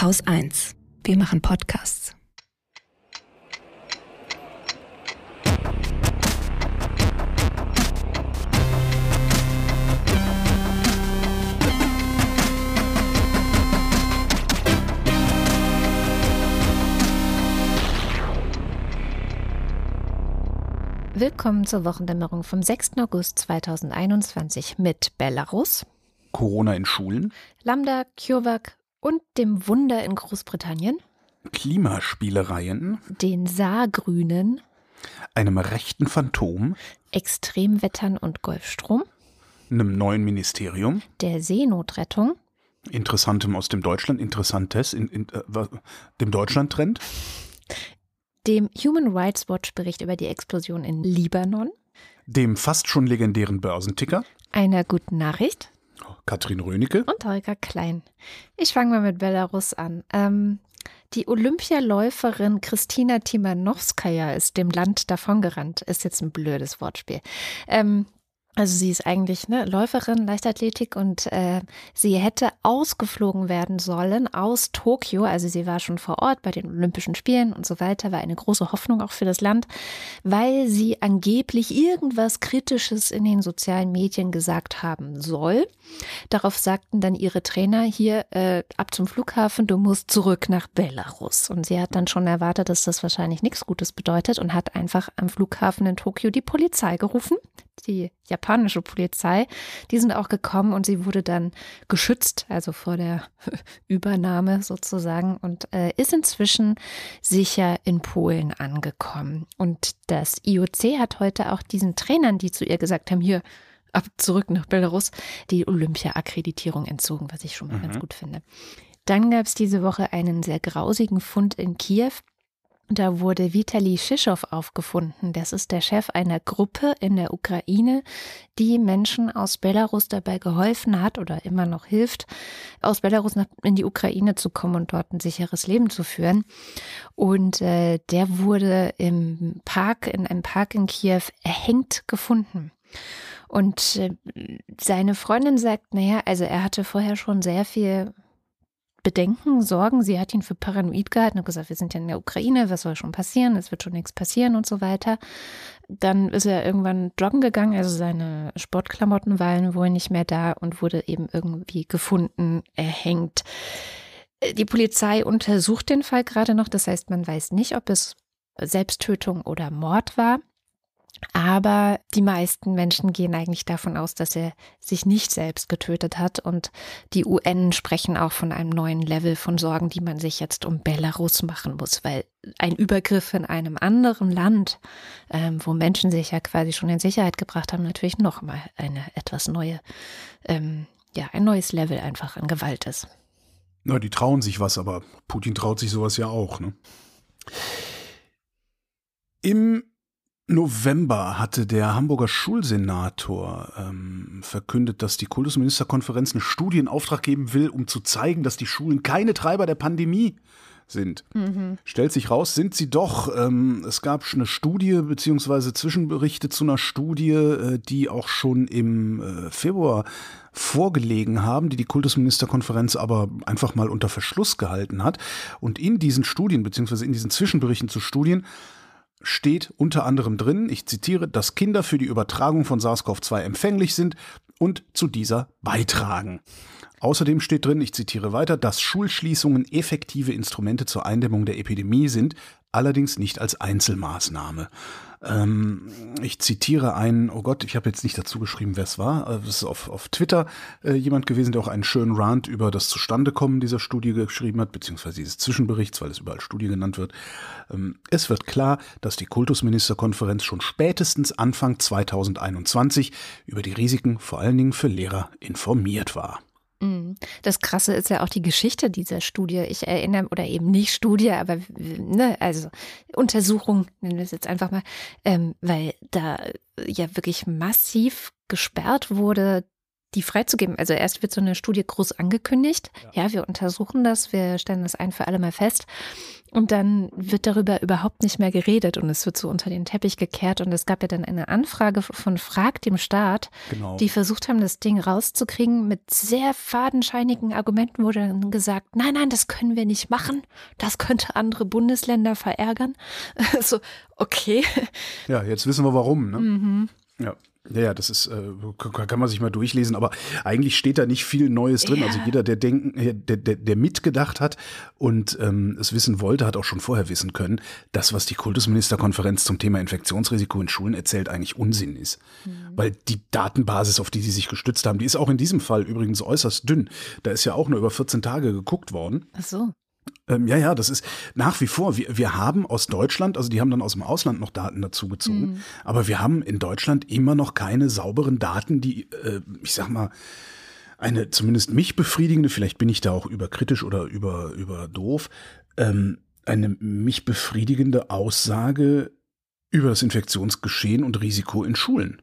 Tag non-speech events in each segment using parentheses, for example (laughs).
Haus 1. Wir machen Podcasts. Willkommen zur Wochendämmerung vom 6. August 2021 mit Belarus, Corona in Schulen, Lambda, CureVac und dem Wunder in Großbritannien, Klimaspielereien, den Saargrünen, einem rechten Phantom, Extremwettern und Golfstrom, einem neuen Ministerium, der Seenotrettung, Interessantem aus dem Deutschland, Interessantes, in, in, äh, dem Deutschland-Trend, dem Human Rights Watch Bericht über die Explosion in Libanon, dem fast schon legendären Börsenticker, einer guten Nachricht Katrin Rönecke und Holger Klein. Ich fange mal mit Belarus an. Ähm, die Olympialäuferin Kristina Timanowskaja ist dem Land davongerannt. Ist jetzt ein blödes Wortspiel. Ähm, also sie ist eigentlich ne, Läuferin, Leichtathletik und äh, sie hätte ausgeflogen werden sollen aus Tokio. Also sie war schon vor Ort bei den Olympischen Spielen und so weiter, war eine große Hoffnung auch für das Land, weil sie angeblich irgendwas Kritisches in den sozialen Medien gesagt haben soll. Darauf sagten dann ihre Trainer hier äh, ab zum Flughafen, du musst zurück nach Belarus. Und sie hat dann schon erwartet, dass das wahrscheinlich nichts Gutes bedeutet und hat einfach am Flughafen in Tokio die Polizei gerufen die japanische Polizei. Die sind auch gekommen und sie wurde dann geschützt, also vor der (laughs) Übernahme sozusagen und äh, ist inzwischen sicher in Polen angekommen. Und das IOC hat heute auch diesen Trainern, die zu ihr gesagt haben, hier ab zurück nach Belarus, die Olympia-Akkreditierung entzogen, was ich schon mal mhm. ganz gut finde. Dann gab es diese Woche einen sehr grausigen Fund in Kiew. Da wurde Vitali Shischow aufgefunden. Das ist der Chef einer Gruppe in der Ukraine, die Menschen aus Belarus dabei geholfen hat oder immer noch hilft, aus Belarus in die Ukraine zu kommen und dort ein sicheres Leben zu führen. Und äh, der wurde im Park, in einem Park in Kiew erhängt gefunden. Und äh, seine Freundin sagt, naja, also er hatte vorher schon sehr viel Bedenken, Sorgen. Sie hat ihn für paranoid gehalten und gesagt, wir sind ja in der Ukraine, was soll schon passieren? Es wird schon nichts passieren und so weiter. Dann ist er irgendwann joggen gegangen, also seine Sportklamotten waren wohl nicht mehr da und wurde eben irgendwie gefunden, erhängt. Die Polizei untersucht den Fall gerade noch, das heißt, man weiß nicht, ob es Selbsttötung oder Mord war. Aber die meisten Menschen gehen eigentlich davon aus, dass er sich nicht selbst getötet hat. Und die UN sprechen auch von einem neuen Level von Sorgen, die man sich jetzt um Belarus machen muss, weil ein Übergriff in einem anderen Land, ähm, wo Menschen sich ja quasi schon in Sicherheit gebracht haben, natürlich nochmal eine etwas neue, ähm, ja, ein neues Level einfach an Gewalt ist. Na, die trauen sich was, aber Putin traut sich sowas ja auch, ne? Im November hatte der Hamburger Schulsenator ähm, verkündet, dass die Kultusministerkonferenz eine Studie in Auftrag geben will, um zu zeigen, dass die Schulen keine Treiber der Pandemie sind. Mhm. Stellt sich raus, sind sie doch. Ähm, es gab eine Studie beziehungsweise Zwischenberichte zu einer Studie, äh, die auch schon im äh, Februar vorgelegen haben, die die Kultusministerkonferenz aber einfach mal unter Verschluss gehalten hat. Und in diesen Studien beziehungsweise in diesen Zwischenberichten zu Studien steht unter anderem drin, ich zitiere, dass Kinder für die Übertragung von SARS-CoV-2 empfänglich sind und zu dieser beitragen. Außerdem steht drin, ich zitiere weiter, dass Schulschließungen effektive Instrumente zur Eindämmung der Epidemie sind, allerdings nicht als Einzelmaßnahme. Ähm, ich zitiere einen, oh Gott, ich habe jetzt nicht dazu geschrieben, wer es war. Äh, das ist auf, auf Twitter äh, jemand gewesen, der auch einen schönen Rant über das Zustandekommen dieser Studie geschrieben hat, beziehungsweise dieses Zwischenberichts, weil es überall Studie genannt wird. Ähm, es wird klar, dass die Kultusministerkonferenz schon spätestens Anfang 2021 über die Risiken vor allen Dingen für Lehrer informiert war. Mhm. Das Krasse ist ja auch die Geschichte dieser Studie. Ich erinnere, oder eben nicht Studie, aber ne, also Untersuchung, nennen wir es jetzt einfach mal, ähm, weil da ja wirklich massiv gesperrt wurde, die freizugeben. Also erst wird so eine Studie groß angekündigt. Ja. ja, wir untersuchen das, wir stellen das ein für alle mal fest. Und dann wird darüber überhaupt nicht mehr geredet und es wird so unter den Teppich gekehrt. Und es gab ja dann eine Anfrage von Frag dem Staat, genau. die versucht haben, das Ding rauszukriegen. Mit sehr fadenscheinigen Argumenten wurde dann gesagt, nein, nein, das können wir nicht machen. Das könnte andere Bundesländer verärgern. (laughs) so, okay. Ja, jetzt wissen wir warum. Ne? Mhm. Ja. Ja, ja, das ist, äh, kann man sich mal durchlesen, aber eigentlich steht da nicht viel Neues drin. Also ja. Also jeder, der denken, äh, der, der, der mitgedacht hat und ähm, es wissen wollte, hat auch schon vorher wissen können, das, was die Kultusministerkonferenz zum Thema Infektionsrisiko in Schulen erzählt, eigentlich Unsinn ist. Mhm. Weil die Datenbasis, auf die sie sich gestützt haben, die ist auch in diesem Fall übrigens äußerst dünn. Da ist ja auch nur über 14 Tage geguckt worden. Ach so. Ähm, ja, ja, das ist nach wie vor. Wir, wir haben aus Deutschland, also die haben dann aus dem Ausland noch Daten dazugezogen, mhm. aber wir haben in Deutschland immer noch keine sauberen Daten, die, äh, ich sag mal, eine zumindest mich befriedigende, vielleicht bin ich da auch überkritisch oder über, über doof, ähm, eine mich befriedigende Aussage über das Infektionsgeschehen und Risiko in Schulen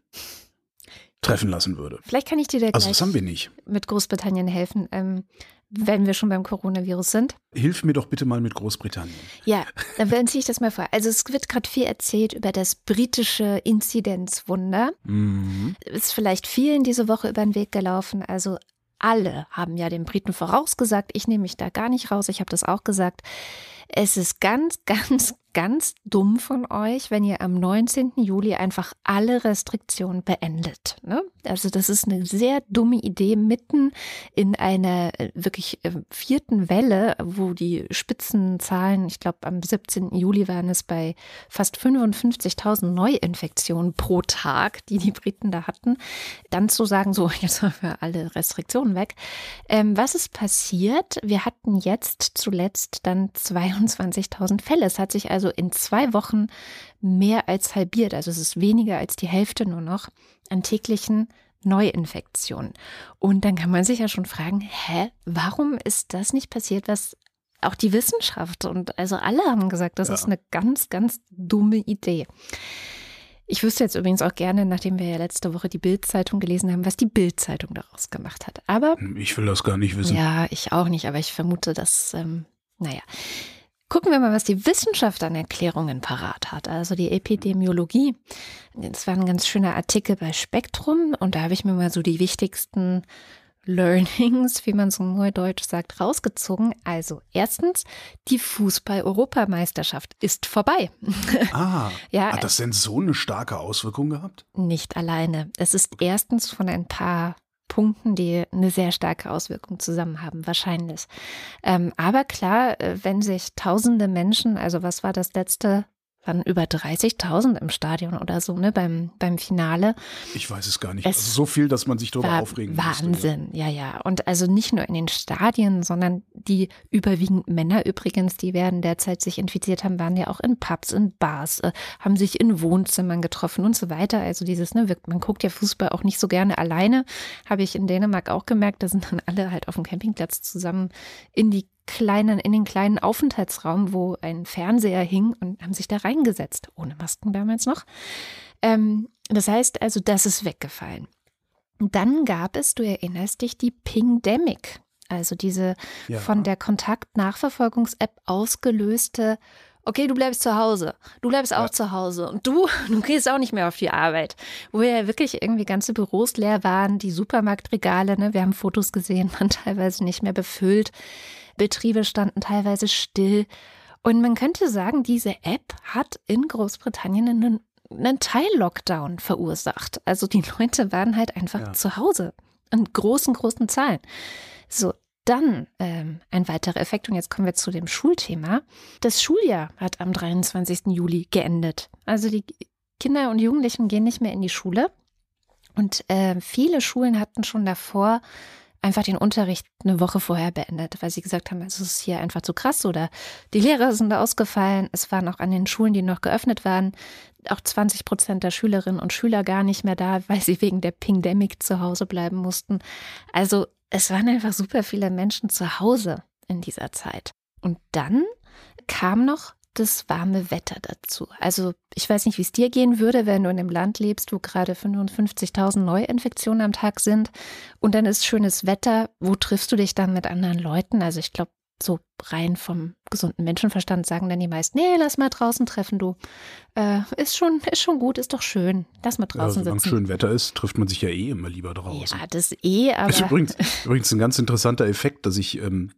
treffen lassen würde. Vielleicht kann ich dir da also das haben wir nicht. mit Großbritannien helfen. Ähm, wenn wir schon beim Coronavirus sind. Hilf mir doch bitte mal mit Großbritannien. Ja, (laughs) dann ziehe ich das mal vor. Also es wird gerade viel erzählt über das britische Inzidenzwunder. Mhm. Ist vielleicht vielen diese Woche über den Weg gelaufen. Also alle haben ja den Briten vorausgesagt. Ich nehme mich da gar nicht raus. Ich habe das auch gesagt. Es ist ganz, (laughs) ganz, ganz dumm von euch, wenn ihr am 19. Juli einfach alle Restriktionen beendet. Ne? Also das ist eine sehr dumme Idee mitten in einer äh, wirklich äh, vierten Welle, wo die Spitzenzahlen, ich glaube am 17. Juli waren es bei fast 55.000 Neuinfektionen pro Tag, die die Briten da hatten, dann zu sagen, so (laughs) jetzt haben wir alle Restriktionen weg. Ähm, was ist passiert? Wir hatten jetzt zuletzt dann 22.000 Fälle. Es hat sich also also in zwei Wochen mehr als halbiert. Also es ist weniger als die Hälfte nur noch an täglichen Neuinfektionen. Und dann kann man sich ja schon fragen, hä, warum ist das nicht passiert, was auch die Wissenschaft und also alle haben gesagt, das ja. ist eine ganz, ganz dumme Idee. Ich wüsste jetzt übrigens auch gerne, nachdem wir ja letzte Woche die Bild-Zeitung gelesen haben, was die Bild-Zeitung daraus gemacht hat. Aber ich will das gar nicht wissen. Ja, ich auch nicht, aber ich vermute, dass, ähm, naja. Gucken wir mal, was die Wissenschaft an Erklärungen parat hat. Also die Epidemiologie. Das war ein ganz schöner Artikel bei Spektrum und da habe ich mir mal so die wichtigsten Learnings, wie man so neudeutsch sagt, rausgezogen. Also erstens, die Fußball-Europameisterschaft ist vorbei. (laughs) Ah, ja, hat das denn so eine starke Auswirkung gehabt? Nicht alleine. Es ist erstens von ein paar Punkten, die eine sehr starke Auswirkung zusammen haben, wahrscheinlich. Ähm, aber klar, äh, wenn sich tausende Menschen, also was war das letzte waren über 30.000 im Stadion oder so, ne, beim, beim Finale. Ich weiß es gar nicht. Es also so viel, dass man sich darüber aufregen Wahnsinn, musste, ja. ja, ja. Und also nicht nur in den Stadien, sondern die überwiegend Männer übrigens, die werden derzeit sich infiziert haben, waren ja auch in Pubs, in Bars, äh, haben sich in Wohnzimmern getroffen und so weiter. Also dieses, ne, man guckt ja Fußball auch nicht so gerne alleine, habe ich in Dänemark auch gemerkt. Da sind dann alle halt auf dem Campingplatz zusammen in die kleinen, in den kleinen Aufenthaltsraum, wo ein Fernseher hing und haben sich da reingesetzt, ohne Masken damals noch. Ähm, das heißt also, das ist weggefallen. Dann gab es, du erinnerst dich, die Pingdemic, also diese ja. von der Kontaktnachverfolgungs-App ausgelöste okay, du bleibst zu Hause, du bleibst auch ja. zu Hause und du, (laughs) du gehst auch nicht mehr auf die Arbeit. Wo ja wirklich irgendwie ganze Büros leer waren, die Supermarktregale, ne, wir haben Fotos gesehen, waren (laughs) teilweise nicht mehr befüllt. Betriebe standen teilweise still. Und man könnte sagen, diese App hat in Großbritannien einen, einen Teil-Lockdown verursacht. Also die Leute waren halt einfach ja. zu Hause in großen, großen Zahlen. So, dann ähm, ein weiterer Effekt, und jetzt kommen wir zu dem Schulthema. Das Schuljahr hat am 23. Juli geendet. Also die Kinder und Jugendlichen gehen nicht mehr in die Schule. Und äh, viele Schulen hatten schon davor einfach den Unterricht eine Woche vorher beendet, weil sie gesagt haben, es ist hier einfach zu krass oder die Lehrer sind ausgefallen. Es waren auch an den Schulen, die noch geöffnet waren, auch 20 Prozent der Schülerinnen und Schüler gar nicht mehr da, weil sie wegen der Pingdemic zu Hause bleiben mussten. Also es waren einfach super viele Menschen zu Hause in dieser Zeit. Und dann kam noch das warme Wetter dazu. Also ich weiß nicht, wie es dir gehen würde, wenn du in einem Land lebst, wo gerade 55.000 Neuinfektionen am Tag sind und dann ist schönes Wetter. Wo triffst du dich dann mit anderen Leuten? Also ich glaube, so rein vom gesunden Menschenverstand sagen dann die meisten, nee, lass mal draußen treffen, du. Äh, ist schon, ist schon gut, ist doch schön. Lass mal draußen ja, sitzen. Wenn schön Wetter ist, trifft man sich ja eh immer lieber draußen. Ja, das eh, aber. Das ist übrigens, übrigens ein ganz interessanter Effekt, dass ich, ähm,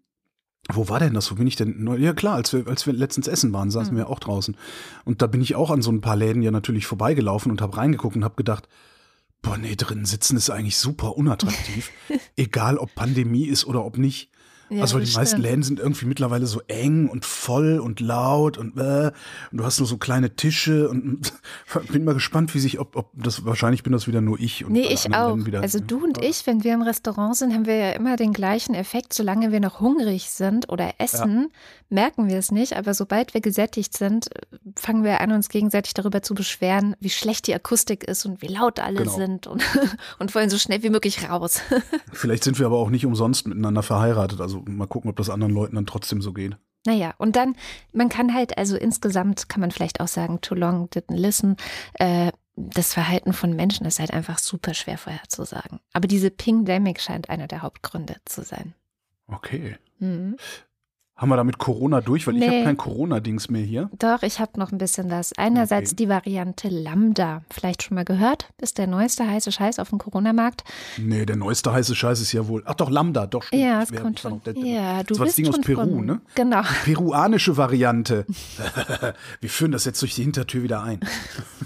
wo war denn das? Wo bin ich denn? Ja klar, als wir, als wir letztens essen waren, saßen mhm. wir auch draußen. Und da bin ich auch an so ein paar Läden ja natürlich vorbeigelaufen und habe reingeguckt und habe gedacht, boah, nee, drinnen sitzen ist eigentlich super unattraktiv. (laughs) Egal ob Pandemie ist oder ob nicht. Ja, also weil die meisten Läden sind irgendwie mittlerweile so eng und voll und laut und äh, und du hast nur so kleine Tische und (laughs) bin mal gespannt, wie sich, ob, ob das wahrscheinlich bin das wieder nur ich und Nee, ich auch. Wieder, also du und ich, wenn wir im Restaurant sind, haben wir ja immer den gleichen Effekt, solange wir noch hungrig sind oder essen, ja. merken wir es nicht, aber sobald wir gesättigt sind, fangen wir an, uns gegenseitig darüber zu beschweren, wie schlecht die Akustik ist und wie laut alle genau. sind und, (laughs) und wollen so schnell wie möglich raus. (laughs) Vielleicht sind wir aber auch nicht umsonst miteinander verheiratet, also mal gucken, ob das anderen Leuten dann trotzdem so geht. Naja, und dann, man kann halt, also insgesamt kann man vielleicht auch sagen, too long didn't listen. Äh, das Verhalten von Menschen ist halt einfach super schwer vorherzusagen. Aber diese Ping-Demic scheint einer der Hauptgründe zu sein. Okay. Mhm. Haben wir damit Corona durch? Weil nee. ich habe kein Corona-Dings mehr hier. Doch, ich habe noch ein bisschen das. Einerseits okay. die Variante Lambda. Vielleicht schon mal gehört? Ist der neueste heiße Scheiß auf dem Corona-Markt? Nee, der neueste heiße Scheiß ist ja wohl. Ach doch, Lambda, doch. Stimmt. Ja, es kommt schon. Der, ja, du das war das Ding aus Peru, von, ne? Genau. Die peruanische Variante. (laughs) wir führen das jetzt durch die Hintertür wieder ein.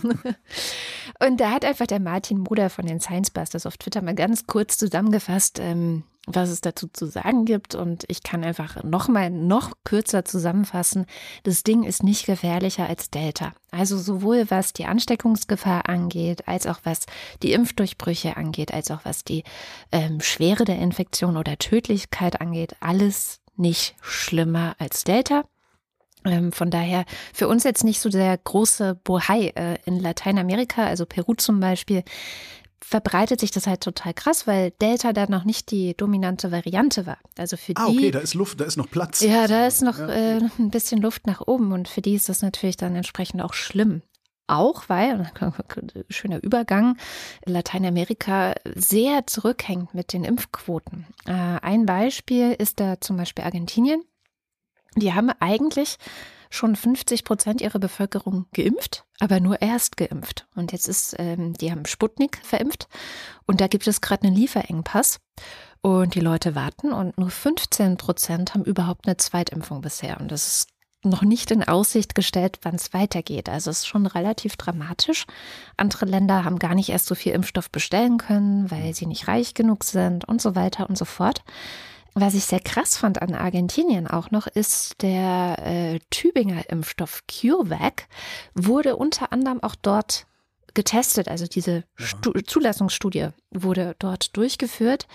(laughs) Und da hat einfach der Martin Moder von den Science Busters auf Twitter mal ganz kurz zusammengefasst, ähm, was es dazu zu sagen gibt. Und ich kann einfach noch mal noch kürzer zusammenfassen. Das Ding ist nicht gefährlicher als Delta. Also sowohl was die Ansteckungsgefahr angeht, als auch was die Impfdurchbrüche angeht, als auch was die ähm, Schwere der Infektion oder Tödlichkeit angeht. Alles nicht schlimmer als Delta. Ähm, von daher für uns jetzt nicht so der große Bohai äh, in Lateinamerika, also Peru zum Beispiel, verbreitet sich das halt total krass, weil Delta da noch nicht die dominante Variante war. Also für ah, die. Ah, okay, da ist Luft, da ist noch Platz. Ja, da ist noch ja. äh, ein bisschen Luft nach oben und für die ist das natürlich dann entsprechend auch schlimm. Auch weil, schöner Übergang, Lateinamerika sehr zurückhängt mit den Impfquoten. Äh, ein Beispiel ist da zum Beispiel Argentinien. Die haben eigentlich schon 50 Prozent ihrer Bevölkerung geimpft, aber nur erst geimpft. Und jetzt ist, ähm, die haben Sputnik verimpft und da gibt es gerade einen Lieferengpass. Und die Leute warten und nur 15 Prozent haben überhaupt eine Zweitimpfung bisher. Und das ist noch nicht in Aussicht gestellt, wann es weitergeht. Also es ist schon relativ dramatisch. Andere Länder haben gar nicht erst so viel Impfstoff bestellen können, weil sie nicht reich genug sind und so weiter und so fort. Was ich sehr krass fand an Argentinien auch noch, ist der äh, Tübinger Impfstoff CureVac wurde unter anderem auch dort getestet. Also diese ja. Zulassungsstudie wurde dort durchgeführt.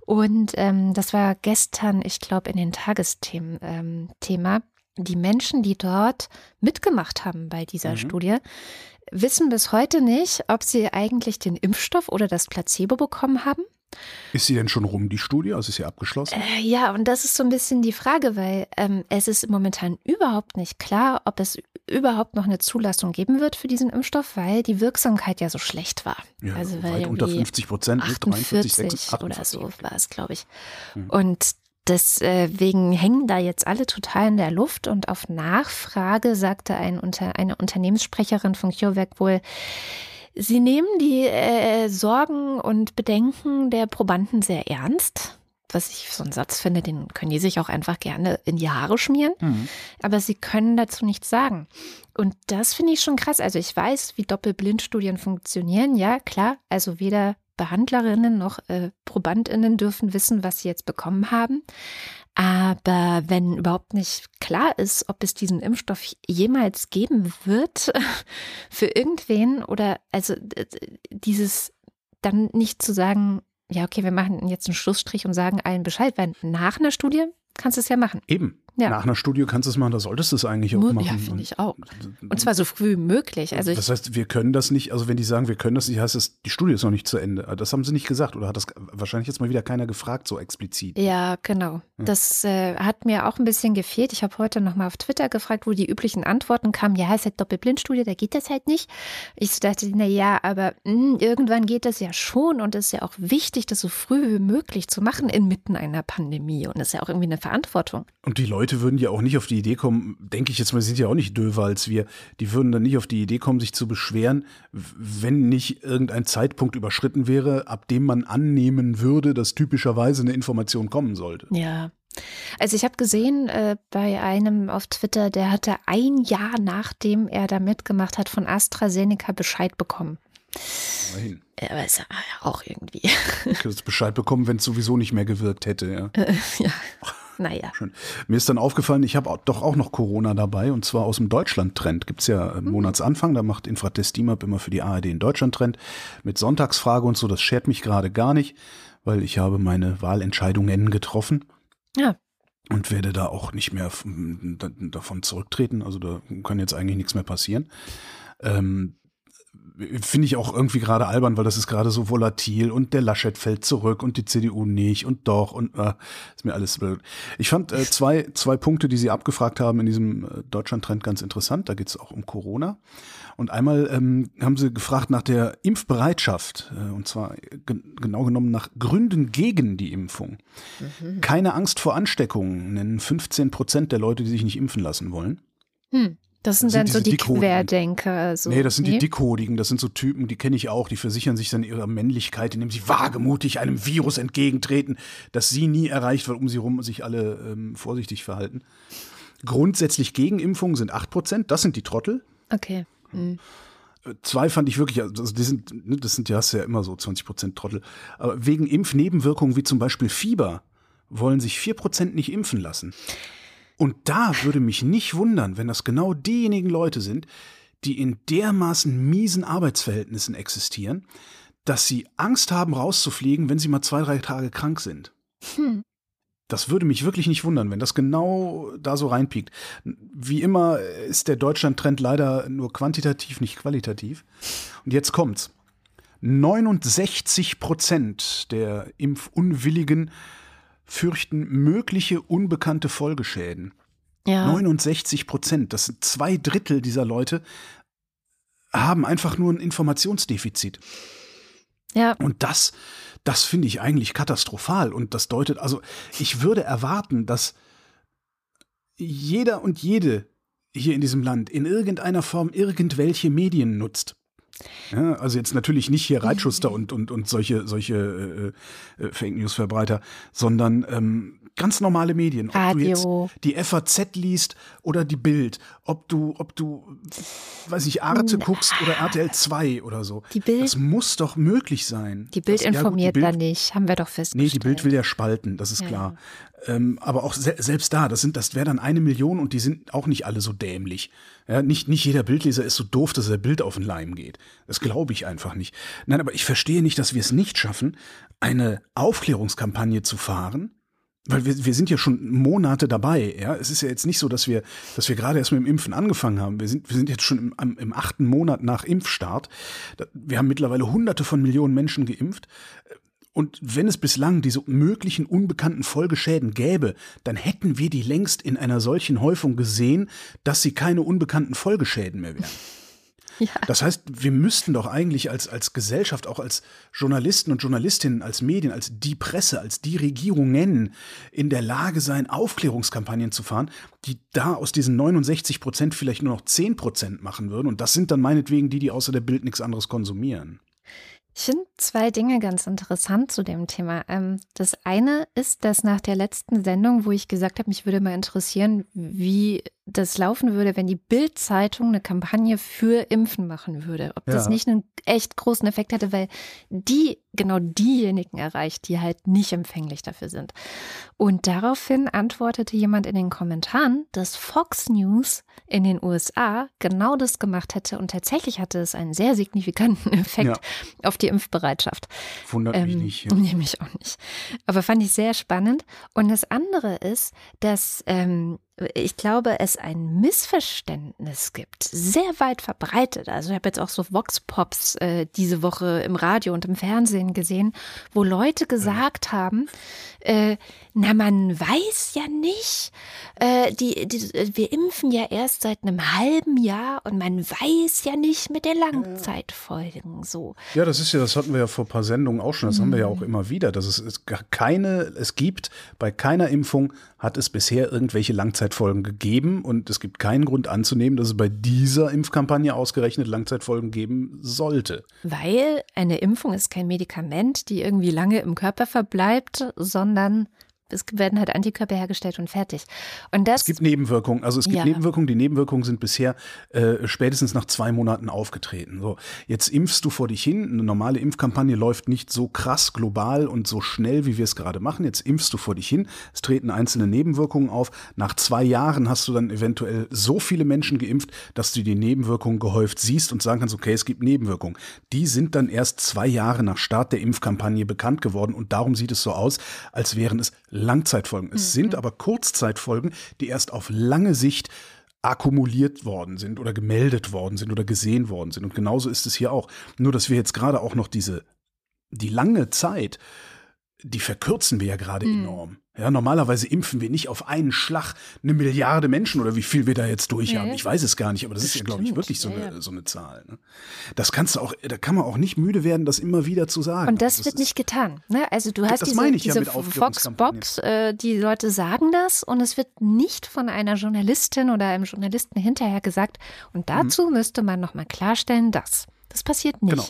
Und ähm, das war gestern, ich glaube, in den Tagesthemen ähm, Thema. Die Menschen, die dort mitgemacht haben bei dieser mhm. Studie, wissen bis heute nicht, ob sie eigentlich den Impfstoff oder das Placebo bekommen haben. Ist sie denn schon rum, die Studie? Also ist sie abgeschlossen? Äh, ja, und das ist so ein bisschen die Frage, weil ähm, es ist momentan überhaupt nicht klar, ob es überhaupt noch eine Zulassung geben wird für diesen Impfstoff, weil die Wirksamkeit ja so schlecht war. Ja, also weit unter 50 Prozent, 43 46 oder so war es, glaube ich. Hm. Und Deswegen hängen da jetzt alle total in der Luft und auf Nachfrage sagte ein eine Unternehmenssprecherin von CureVac wohl, Sie nehmen die äh, Sorgen und Bedenken der Probanden sehr ernst. Was ich so einen Satz finde, den können die sich auch einfach gerne in die Haare schmieren. Mhm. Aber sie können dazu nichts sagen. Und das finde ich schon krass. Also ich weiß, wie Doppelblindstudien funktionieren. Ja, klar. Also weder Behandlerinnen noch äh, Probandinnen dürfen wissen, was sie jetzt bekommen haben. Aber wenn überhaupt nicht klar ist, ob es diesen Impfstoff jemals geben wird (laughs) für irgendwen oder also dieses dann nicht zu sagen, ja, okay, wir machen jetzt einen Schlussstrich und sagen allen Bescheid, weil nach einer Studie kannst du es ja machen. Eben. Ja. Nach einer Studie kannst du es machen, da solltest du es eigentlich auch machen. Ja, finde ich auch. Und zwar so früh wie möglich. Also das heißt, wir können das nicht, also wenn die sagen, wir können das nicht, heißt es, die Studie ist noch nicht zu Ende. Das haben sie nicht gesagt oder hat das wahrscheinlich jetzt mal wieder keiner gefragt, so explizit. Ja, genau. Das äh, hat mir auch ein bisschen gefehlt. Ich habe heute nochmal auf Twitter gefragt, wo die üblichen Antworten kamen. Ja, es ist halt Doppelblindstudie, da geht das halt nicht. Ich dachte, na ja, aber mh, irgendwann geht das ja schon und es ist ja auch wichtig, das so früh wie möglich zu machen inmitten einer Pandemie. Und das ist ja auch irgendwie eine Verantwortung. Und die Leute würden ja auch nicht auf die Idee kommen, denke ich jetzt mal, sie sind ja auch nicht döver als wir, die würden dann nicht auf die Idee kommen, sich zu beschweren, wenn nicht irgendein Zeitpunkt überschritten wäre, ab dem man annehmen würde, dass typischerweise eine Information kommen sollte. Ja. Also ich habe gesehen äh, bei einem auf Twitter, der hatte ein Jahr nachdem er da mitgemacht hat, von AstraZeneca Bescheid bekommen. Immerhin. Aber ist ja auch irgendwie. Ich hätte Bescheid bekommen, wenn es sowieso nicht mehr gewirkt hätte. Ja. ja. (laughs) Naja. Schön. Mir ist dann aufgefallen, ich habe doch auch noch Corona dabei und zwar aus dem Deutschland-Trend. Gibt es ja am Monatsanfang, da macht Infratest DIMAP immer für die ARD einen Deutschland-Trend mit Sonntagsfrage und so. Das schert mich gerade gar nicht, weil ich habe meine Wahlentscheidungen getroffen. Ja. Und werde da auch nicht mehr davon zurücktreten. Also da kann jetzt eigentlich nichts mehr passieren. Ähm, Finde ich auch irgendwie gerade albern, weil das ist gerade so volatil und der Laschet fällt zurück und die CDU nicht und doch und äh, ist mir alles blöd. Ich fand äh, zwei, zwei Punkte, die Sie abgefragt haben in diesem äh, Deutschland-Trend ganz interessant. Da geht es auch um Corona. Und einmal ähm, haben Sie gefragt nach der Impfbereitschaft äh, und zwar gen genau genommen nach Gründen gegen die Impfung. Keine Angst vor Ansteckungen nennen 15 Prozent der Leute, die sich nicht impfen lassen wollen. Hm. Das sind Das sind dann so die. Querdenker. So. nee, das sind die Dickhodigen, das sind so Typen, die kenne ich auch, die versichern sich dann ihrer Männlichkeit, indem sie wagemutig einem Virus entgegentreten, das sie nie erreicht, weil um sie rum sich alle ähm, vorsichtig verhalten. Grundsätzlich gegen Impfungen sind 8%, das sind die Trottel. Okay. Hm. Äh, Zwei fand ich wirklich, also die sind, ne, das sind ja, hast du ja immer so 20% Trottel. Aber wegen Impfnebenwirkungen wie zum Beispiel Fieber wollen sich 4% nicht impfen lassen. Und da würde mich nicht wundern, wenn das genau diejenigen Leute sind, die in dermaßen miesen Arbeitsverhältnissen existieren, dass sie Angst haben, rauszufliegen, wenn sie mal zwei, drei Tage krank sind. Hm. Das würde mich wirklich nicht wundern, wenn das genau da so reinpiekt. Wie immer ist der Deutschland-Trend leider nur quantitativ, nicht qualitativ. Und jetzt kommt's. 69 Prozent der Impfunwilligen fürchten mögliche unbekannte Folgeschäden. Ja. 69 Prozent, das sind zwei Drittel dieser Leute, haben einfach nur ein Informationsdefizit. ja. Und das, das finde ich eigentlich katastrophal. Und das deutet, also ich würde erwarten, dass jeder und jede hier in diesem Land in irgendeiner Form irgendwelche Medien nutzt. Ja, also jetzt natürlich nicht hier Reitschuster und, und, und solche, solche äh, äh, Fake News-Verbreiter, sondern ähm, ganz normale Medien. Ob du Radio. jetzt die FAZ liest oder die Bild, ob du, ob du, weiß ich, Arte guckst oder RTL 2 oder so. Die Bild- Das muss doch möglich sein. Die Bild das, ja gut, die informiert Bild- da nicht, haben wir doch Nee, festgestellt. die Bild will ja spalten, das ist Ja. klar. Ähm, aber auch se selbst da, das sind, das wäre dann eine Million und die sind auch nicht alle so dämlich. Ja, nicht, nicht jeder Bildleser ist so doof, dass er Bild auf den Leim geht. Das glaube ich einfach nicht. Nein, aber ich verstehe nicht, dass wir es nicht schaffen, eine Aufklärungskampagne zu fahren. Weil wir, wir sind ja schon Monate dabei, ja. Es ist ja jetzt nicht so, dass wir, dass wir gerade erst mit dem Impfen angefangen haben. Wir sind, wir sind jetzt schon im, am- im achten Monat nach Impfstart. Wir haben mittlerweile hunderte von Millionen Menschen geimpft. Und wenn es bislang diese möglichen unbekannten Folgeschäden gäbe, dann hätten wir die längst in einer solchen Häufung gesehen, dass sie keine unbekannten Folgeschäden mehr wären. (laughs) Ja. Das heißt, wir müssten doch eigentlich als, als Gesellschaft, auch als Journalisten und Journalistinnen, als Medien, als die Presse, als die Regierungen in der Lage sein, Aufklärungskampagnen zu fahren, die da aus diesen 69 Prozent vielleicht nur noch 10 Prozent machen würden. Und das sind dann meinetwegen die, die außer der Bild nichts anderes konsumieren. Ich finde zwei Dinge ganz interessant zu dem Thema. Ähm, das eine ist, dass nach der letzten Sendung, wo ich gesagt habe, mich würde mal interessieren, wie das laufen würde, wenn die Bild-Zeitung eine Kampagne für Impfen machen würde. Ob das Ja. nicht einen echt großen Effekt hätte, weil die genau diejenigen erreicht, die halt nicht empfänglich dafür sind. Und daraufhin antwortete jemand in den Kommentaren, dass Fox News in den USA genau das gemacht hätte und tatsächlich hatte es einen sehr signifikanten (laughs) Effekt ja. auf die Impfbereitschaft. Wundert ähm, mich nicht. Ja. Nee, (laughs) mich auch nicht. Aber fand ich sehr spannend. Und das andere ist, dass ähm, ich glaube, es ein Missverständnis gibt, sehr weit verbreitet. Also ich habe jetzt auch so Vox-Pops äh, diese Woche im Radio und im Fernsehen gesehen, wo Leute gesagt haben, äh, na, man weiß ja nicht, äh, die, die, wir impfen ja erst seit einem halben Jahr und man weiß ja nicht mit den Langzeitfolgen so. Ja, das ist ja, das hatten wir ja vor ein paar Sendungen auch schon, das mhm. haben wir ja auch mhm. immer wieder, dass es, es keine, es gibt bei keiner Impfung hat es bisher irgendwelche Langzeitfolgen gegeben und es gibt keinen Grund anzunehmen, dass es bei dieser Impfkampagne ausgerechnet Langzeitfolgen geben sollte. Weil eine Impfung ist kein Medikament, die irgendwie lange im Körper verbleibt, sondern dann es werden halt Antikörper hergestellt und fertig. Und das, es gibt Nebenwirkungen. Also es gibt ja. Nebenwirkungen. Die Nebenwirkungen sind bisher äh, spätestens nach zwei Monaten aufgetreten. So, jetzt impfst du vor dich hin. Eine normale Impfkampagne läuft nicht so krass global und so schnell, wie wir es gerade machen. Jetzt impfst du vor dich hin. Es treten einzelne Nebenwirkungen auf. Nach zwei Jahren hast du dann eventuell so viele Menschen geimpft, dass du die Nebenwirkungen gehäuft siehst und sagen kannst, okay, es gibt Nebenwirkungen. Die sind dann erst zwei Jahre nach Start der Impfkampagne bekannt geworden und darum sieht es so aus, als wären es Langzeitfolgen. Es mhm. sind aber Kurzzeitfolgen, die erst auf lange Sicht akkumuliert worden sind oder gemeldet worden sind oder gesehen worden sind. Und genauso ist es hier auch. Nur, dass wir jetzt gerade auch noch diese, die lange Zeit, die verkürzen wir ja gerade mhm. enorm. Ja, normalerweise impfen wir nicht auf einen Schlag eine Milliarde Menschen oder wie viel wir da jetzt durch haben. Ich weiß es gar nicht, aber das, das ist ja, glaube ich, wirklich so, ja, eine, so eine Zahl. Ne? Das kannst du auch, da kann man auch nicht müde werden, das immer wieder zu sagen. Und das, das wird nicht getan. Ne? Also du hast diese, diese ja Fox Bobs, äh, die Leute sagen das und es wird nicht von einer Journalistin oder einem Journalisten hinterher gesagt. Und mhm. dazu mhm. müsste man nochmal klarstellen, dass das passiert nicht. Genau.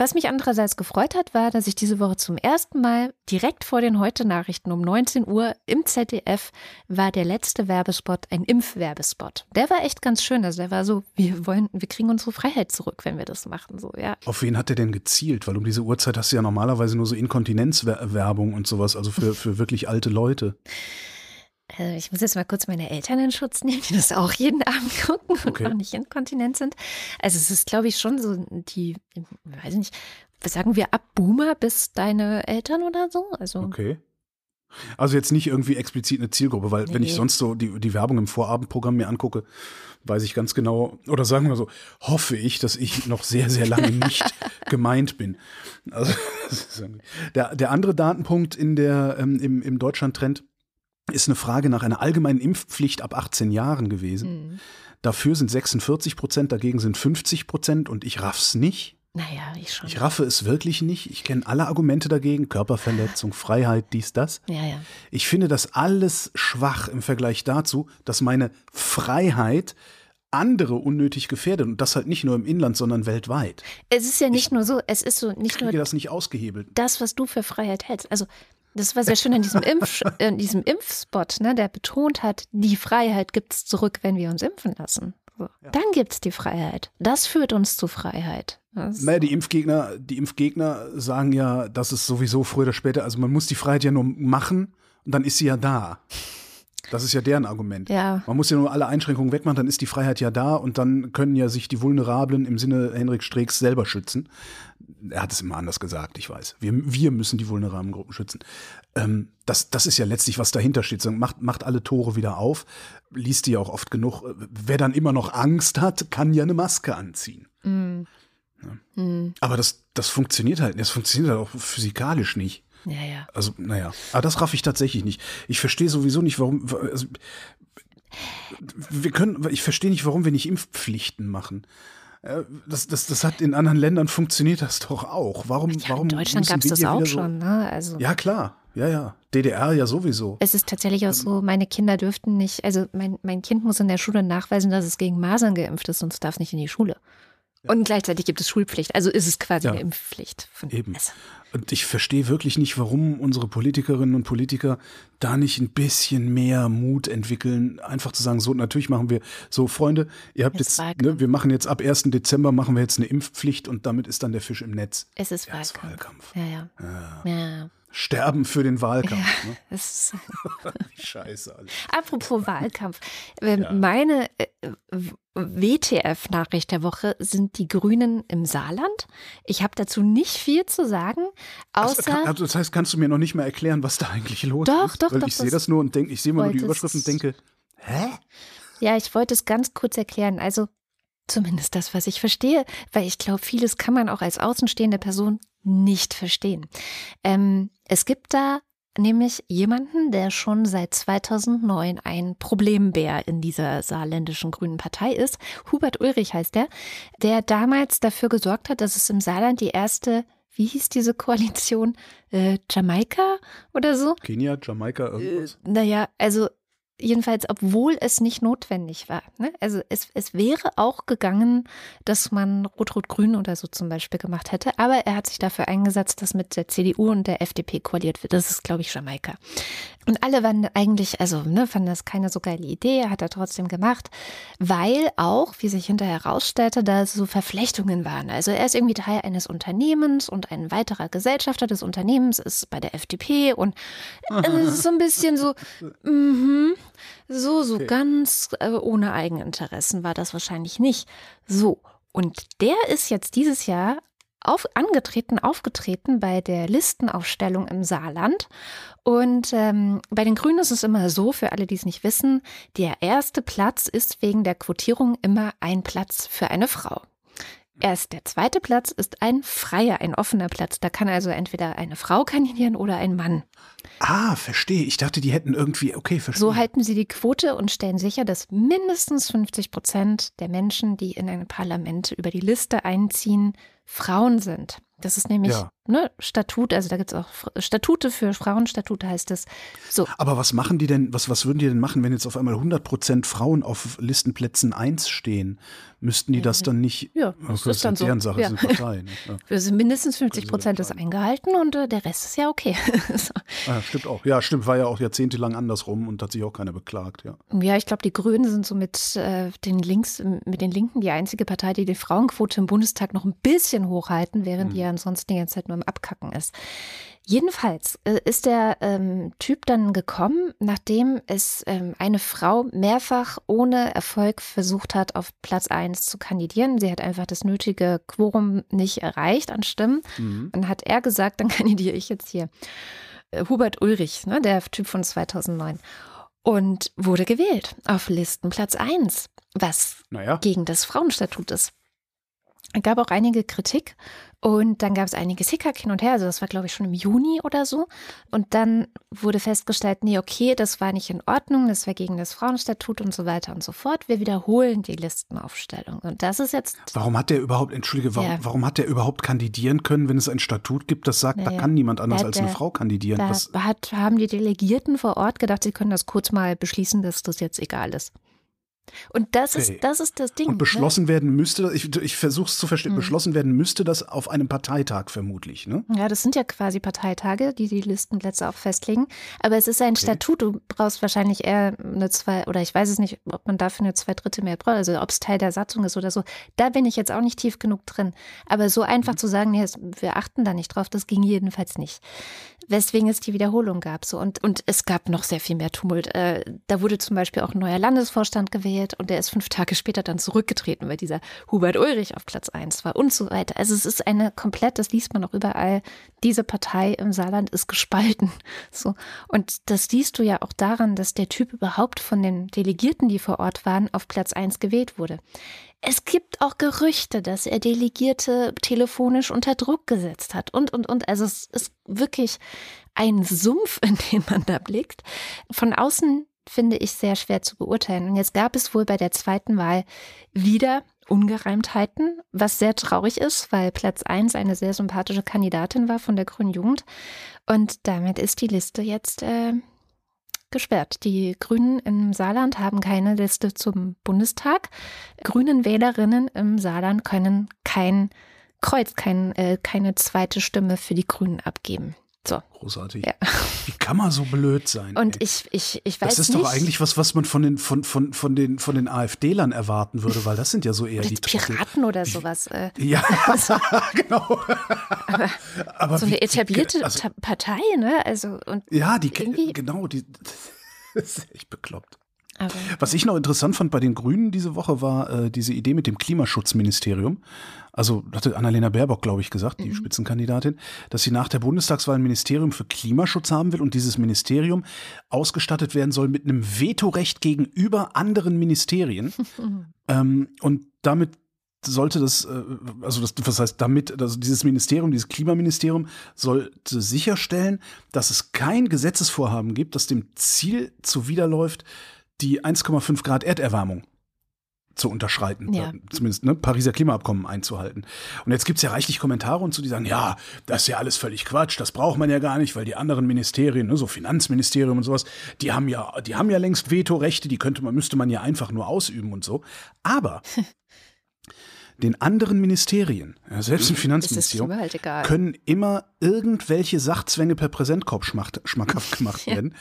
Was mich andererseits gefreut hat, war, dass ich diese Woche zum ersten Mal direkt vor den Heute-Nachrichten um 19 Uhr im ZDF war der letzte Werbespot ein Impfwerbespot. Der war echt ganz schön. Also der war so, wir wollen, wir kriegen unsere Freiheit zurück, wenn wir das machen. So, ja. Auf wen hat der denn gezielt? Weil um diese Uhrzeit hast du ja normalerweise nur so Inkontinenzwerbung und sowas, also für, für wirklich alte Leute. Also ich muss jetzt mal kurz meine Eltern in Schutz nehmen, die das auch jeden Abend gucken okay. und auch nicht inkontinent sind. Also es ist, glaube ich, schon so die, weiß ich nicht, was sagen wir, ab Boomer bis deine Eltern oder so? Also okay. Also jetzt nicht irgendwie explizit eine Zielgruppe, weil nee. wenn ich sonst so die, die Werbung im Vorabendprogramm mir angucke, weiß ich ganz genau, oder sagen wir so, hoffe ich, dass ich noch sehr, sehr lange nicht (laughs) gemeint bin. Also, (laughs) der, der andere Datenpunkt in der, ähm, im, im Deutschland-Trend ist eine Frage nach einer allgemeinen Impfpflicht ab 18 Jahren gewesen. Mhm. Dafür sind 46 Prozent, dagegen sind 50 Prozent und ich raff's nicht. Naja, ich schon. Ich raffe es wirklich nicht. Ich kenne alle Argumente dagegen. Körperverletzung, Freiheit, dies, das. Ja, ja. Ich finde das alles schwach im Vergleich dazu, dass meine Freiheit andere unnötig gefährdet und das halt nicht nur im Inland, sondern weltweit. Es ist ja nicht ich nur so, es ist so nicht nur das nicht ausgehebelt. Das, was du für Freiheit hältst. Also das war sehr schön an diesem, Impf, in diesem Impfspot, ne, der betont hat, die Freiheit gibt es zurück, wenn wir uns impfen lassen. So. Ja. Dann gibt es die Freiheit. Das führt uns zu Freiheit. Das naja, die Impfgegner, die Impfgegner sagen ja, dass es sowieso früher oder später, also man muss die Freiheit ja nur machen und dann ist sie ja da. Das ist ja deren Argument. Ja. Man muss ja nur alle Einschränkungen wegmachen, dann ist die Freiheit ja da und dann können ja sich die Vulnerablen im Sinne Henrik Streeks selber schützen. Er hat es immer anders gesagt, ich weiß. Wir, wir müssen die vulnerablen Gruppen schützen. Ähm, das, das ist ja letztlich, was dahinter steht. So, macht, macht alle Tore wieder auf, liest die ja auch oft genug. Wer dann immer noch Angst hat, kann ja eine Maske anziehen. Mm. Ja. Mm. Aber das, das funktioniert halt, das funktioniert halt auch physikalisch nicht. Ja, ja. Also, naja. Aber das raff ich tatsächlich nicht. Ich verstehe sowieso nicht, warum. Also, wir können, ich verstehe nicht, warum wir nicht Impfpflichten machen. Äh, das, das, das hat in anderen Ländern funktioniert das doch auch. Warum, ja, warum in Deutschland gab es das auch so, schon. Ne? Also, ja, klar. Ja, ja. DDR ja sowieso. Es ist tatsächlich auch so, meine Kinder dürften nicht, also mein, mein Kind muss in der Schule nachweisen, dass es gegen Masern geimpft ist, sonst darf es nicht in die Schule. Und gleichzeitig gibt es Schulpflicht. Also ist es quasi ja. eine Impfpflicht. Eben. Also. Und ich verstehe wirklich nicht, warum unsere Politikerinnen und Politiker da nicht ein bisschen mehr Mut entwickeln, einfach zu sagen, so, natürlich machen wir so, Freunde, ihr habt jetzt, jetzt ne, wir machen jetzt ab 1. Dezember machen wir jetzt eine Impfpflicht und damit ist dann der Fisch im Netz. Es ist Ja, es ist Wahlkampf. Wahlkampf. Ja, ja. Ja. ja. Sterben für den Wahlkampf. Ne? (laughs) Es ist (laughs) Scheiße, alles. Apropos Wahlkampf. Ähm, Ja. Meine äh, WTF-Nachricht der Woche sind die Grünen im Saarland. Ich habe dazu nicht viel zu sagen, außer. also das heißt, kannst du mir noch nicht mal erklären, was da eigentlich los Doch, ist? doch, Weil doch, ich sehe das nur und denke, ich sehe mal nur die Überschrift und denke, hä? Ja, ich wollte es ganz kurz erklären. Also zumindest das, was ich verstehe, weil ich glaube, vieles kann man auch als außenstehende Person nicht verstehen. Ähm, es gibt da nämlich jemanden, der schon seit 2009 ein Problembär in dieser saarländischen Grünen Partei ist. Hubert Ulrich heißt er, der damals dafür gesorgt hat, dass es im Saarland die erste, wie hieß diese Koalition, äh, Jamaika oder so? Kenia, Jamaika, irgendwas? Äh, naja, also jedenfalls, obwohl es nicht notwendig war. Ne? Also es, es wäre auch gegangen, dass man Rot-Rot-Grün oder so zum Beispiel gemacht hätte, aber er hat sich dafür eingesetzt, dass mit der CDU und der FDP koaliert wird. Das ist, glaube ich, Jamaika. Und alle waren eigentlich, also ne, fanden das keine so geile Idee, hat er trotzdem gemacht, weil auch, wie sich hinterher herausstellte, da so Verflechtungen waren. Also er ist irgendwie Teil eines Unternehmens und ein weiterer Gesellschafter des Unternehmens ist bei der FDP und (laughs) es ist so ein bisschen so, mhm, so, so Okay. ganz äh, ohne Eigeninteressen war das wahrscheinlich nicht. So, und der ist jetzt dieses Jahr auf, angetreten, aufgetreten bei der Listenaufstellung im Saarland. Und ähm, bei den Grünen ist es immer so, für alle, die es nicht wissen, der erste Platz ist wegen der Quotierung immer ein Platz für eine Frau. Erst der zweite Platz ist ein freier, ein offener Platz. Da kann also entweder eine Frau kandidieren oder ein Mann. Ah, verstehe. Ich dachte, die hätten irgendwie, okay, verstehe. So halten sie die Quote und stellen sicher, dass mindestens 50 Prozent der Menschen, die in ein Parlament über die Liste einziehen, Frauen sind. Das ist nämlich Ja. ne, Statut, also da gibt es auch Statute für Frauenstatute heißt es. So, Aber was machen die denn, was, was würden die denn machen, wenn jetzt auf einmal 100% Frauen auf Listenplätzen 1 stehen? Müssten die das dann nicht? Ja, das Okay, ist dann so. deren Sache, Ja. das ist eine Partei. Ne? (laughs) Ja. also mindestens 50 Also Prozent ist eingehalten und äh, der Rest ist ja okay. (laughs) so. Ah, stimmt auch. Ja, stimmt, war ja auch jahrzehntelang andersrum und hat sich auch keiner beklagt, ja. Ja, ich glaube, die Grünen sind so mit äh, den Links, mit den Linken die einzige Partei, die die Frauenquote im Bundestag noch ein bisschen hochhalten, während die ja ansonsten die ganze Zeit nur im Abkacken ist. Jedenfalls äh, ist der ähm, Typ dann gekommen, nachdem es ähm, eine Frau mehrfach ohne Erfolg versucht hat, auf Platz 1 zu kandidieren. Sie hat einfach das nötige Quorum nicht erreicht an Stimmen. Mhm. Dann hat er gesagt, dann (laughs) kandidiere ich jetzt hier. Äh, Hubert Ulrich, ne, der Typ von 2009. Und wurde gewählt auf Listenplatz 1, was Naja, gegen das Frauenstatut ist. Es gab auch einige Kritik und dann gab es einiges Hickhack hin und her. Also das war, glaube ich, schon im Juni oder so. Und dann wurde festgestellt, nee, okay, das war nicht in Ordnung, das war gegen das Frauenstatut und so weiter und so fort. Wir wiederholen die Listenaufstellung. Und das ist jetzt warum hat der überhaupt, entschuldige, warum, Ja. warum hat der überhaupt kandidieren können, wenn es ein Statut gibt, das sagt, da Naja, kann niemand anders da als eine der- Frau kandidieren? Da hat, haben die Delegierten vor Ort gedacht, sie können das kurz mal beschließen, dass das jetzt egal ist. Und das Okay. ist das ist das Ding. und ne? beschlossen werden müsste, ich, ich versuche es zu verstehen, Mhm. beschlossen werden müsste das auf einem Parteitag vermutlich, ne? Ja, das sind ja quasi Parteitage, die die Listenplätze auch festlegen. Aber es ist ein Okay. Statut. Du brauchst wahrscheinlich eher eine zwei, oder ich weiß es nicht, ob man dafür eine zwei mehr braucht, also ob es Teil der Satzung ist oder so. Da bin ich jetzt auch nicht tief genug drin. Aber so einfach zu sagen, nee, wir achten da nicht drauf, das ging jedenfalls nicht. Weswegen es die Wiederholung gab. So. Und, und es gab noch sehr viel mehr Tumult. Äh, da wurde zum Beispiel auch ein neuer Landesvorstand gewählt und der ist fünf Tage später dann zurückgetreten, weil dieser Hubert Ulrich auf Platz eins war und so weiter. Also es ist eine komplett, das liest man auch überall, diese Partei im Saarland ist gespalten. (laughs) So. Und das siehst du ja auch daran, dass der Typ überhaupt von den Delegierten, die vor Ort waren, auf Platz eins gewählt wurde. Es gibt auch Gerüchte, dass er Delegierte telefonisch unter Druck gesetzt hat und, und, und. Also es ist wirklich ein Sumpf, (laughs) in den man da blickt. Von außen finde ich sehr schwer zu beurteilen. Und jetzt gab es wohl bei der zweiten Wahl wieder Ungereimtheiten, was sehr traurig ist, weil Platz 1 eine sehr sympathische Kandidatin war von der Grünen Jugend. Und damit ist die Liste jetzt äh, gesperrt. Die Grünen im Saarland haben keine Liste zum Bundestag. Grünen Wählerinnen im Saarland können kein Kreuz, kein, äh, keine zweite Stimme für die Grünen abgeben. So. Großartig. Ja. Wie kann man so blöd sein? Und ey? ich, ich, ich weiß das ist nicht. doch eigentlich was, was man von den, von, von, von den, von den AfD-Lern erwarten würde, weil das sind ja so eher oder die. Piraten oder sowas. Äh, Ja, (laughs) (laughs) genau. Aber so wie- eine etablierte also, Partei, ne? Also, und Ja, die, genau, die, (laughs) das ist echt bekloppt. aber, Was ich noch interessant fand bei den Grünen diese Woche war äh, diese Idee mit dem Klimaschutzministerium. Also hatte Annalena Baerbock, glaube ich, gesagt, die Spitzenkandidatin, dass sie nach der Bundestagswahl ein Ministerium für Klimaschutz haben will und dieses Ministerium ausgestattet werden soll mit einem Vetorecht gegenüber anderen Ministerien. (laughs) ähm, und damit sollte das, äh, also das, was heißt damit, also dieses Ministerium, dieses Klimaministerium sollte sicherstellen, dass es kein Gesetzesvorhaben gibt, das dem Ziel zuwiderläuft, die 1,5 Grad Erderwärmung zu unterschreiten, Ja. äh, zumindest ne, Pariser Klimaabkommen einzuhalten. Und jetzt gibt's ja reichlich Kommentare und so, die sagen, ja, das ist ja alles völlig Quatsch, das braucht man ja gar nicht, weil die anderen Ministerien, ne, so Finanzministerium und sowas, die haben ja, die haben ja längst Vetorechte, die könnte man, müsste man ja einfach nur ausüben und so. Aber (laughs) den anderen Ministerien, ja, selbst im Finanzministerium, halt können immer irgendwelche Sachzwänge per Präsentkorb schmackhaft gemacht werden,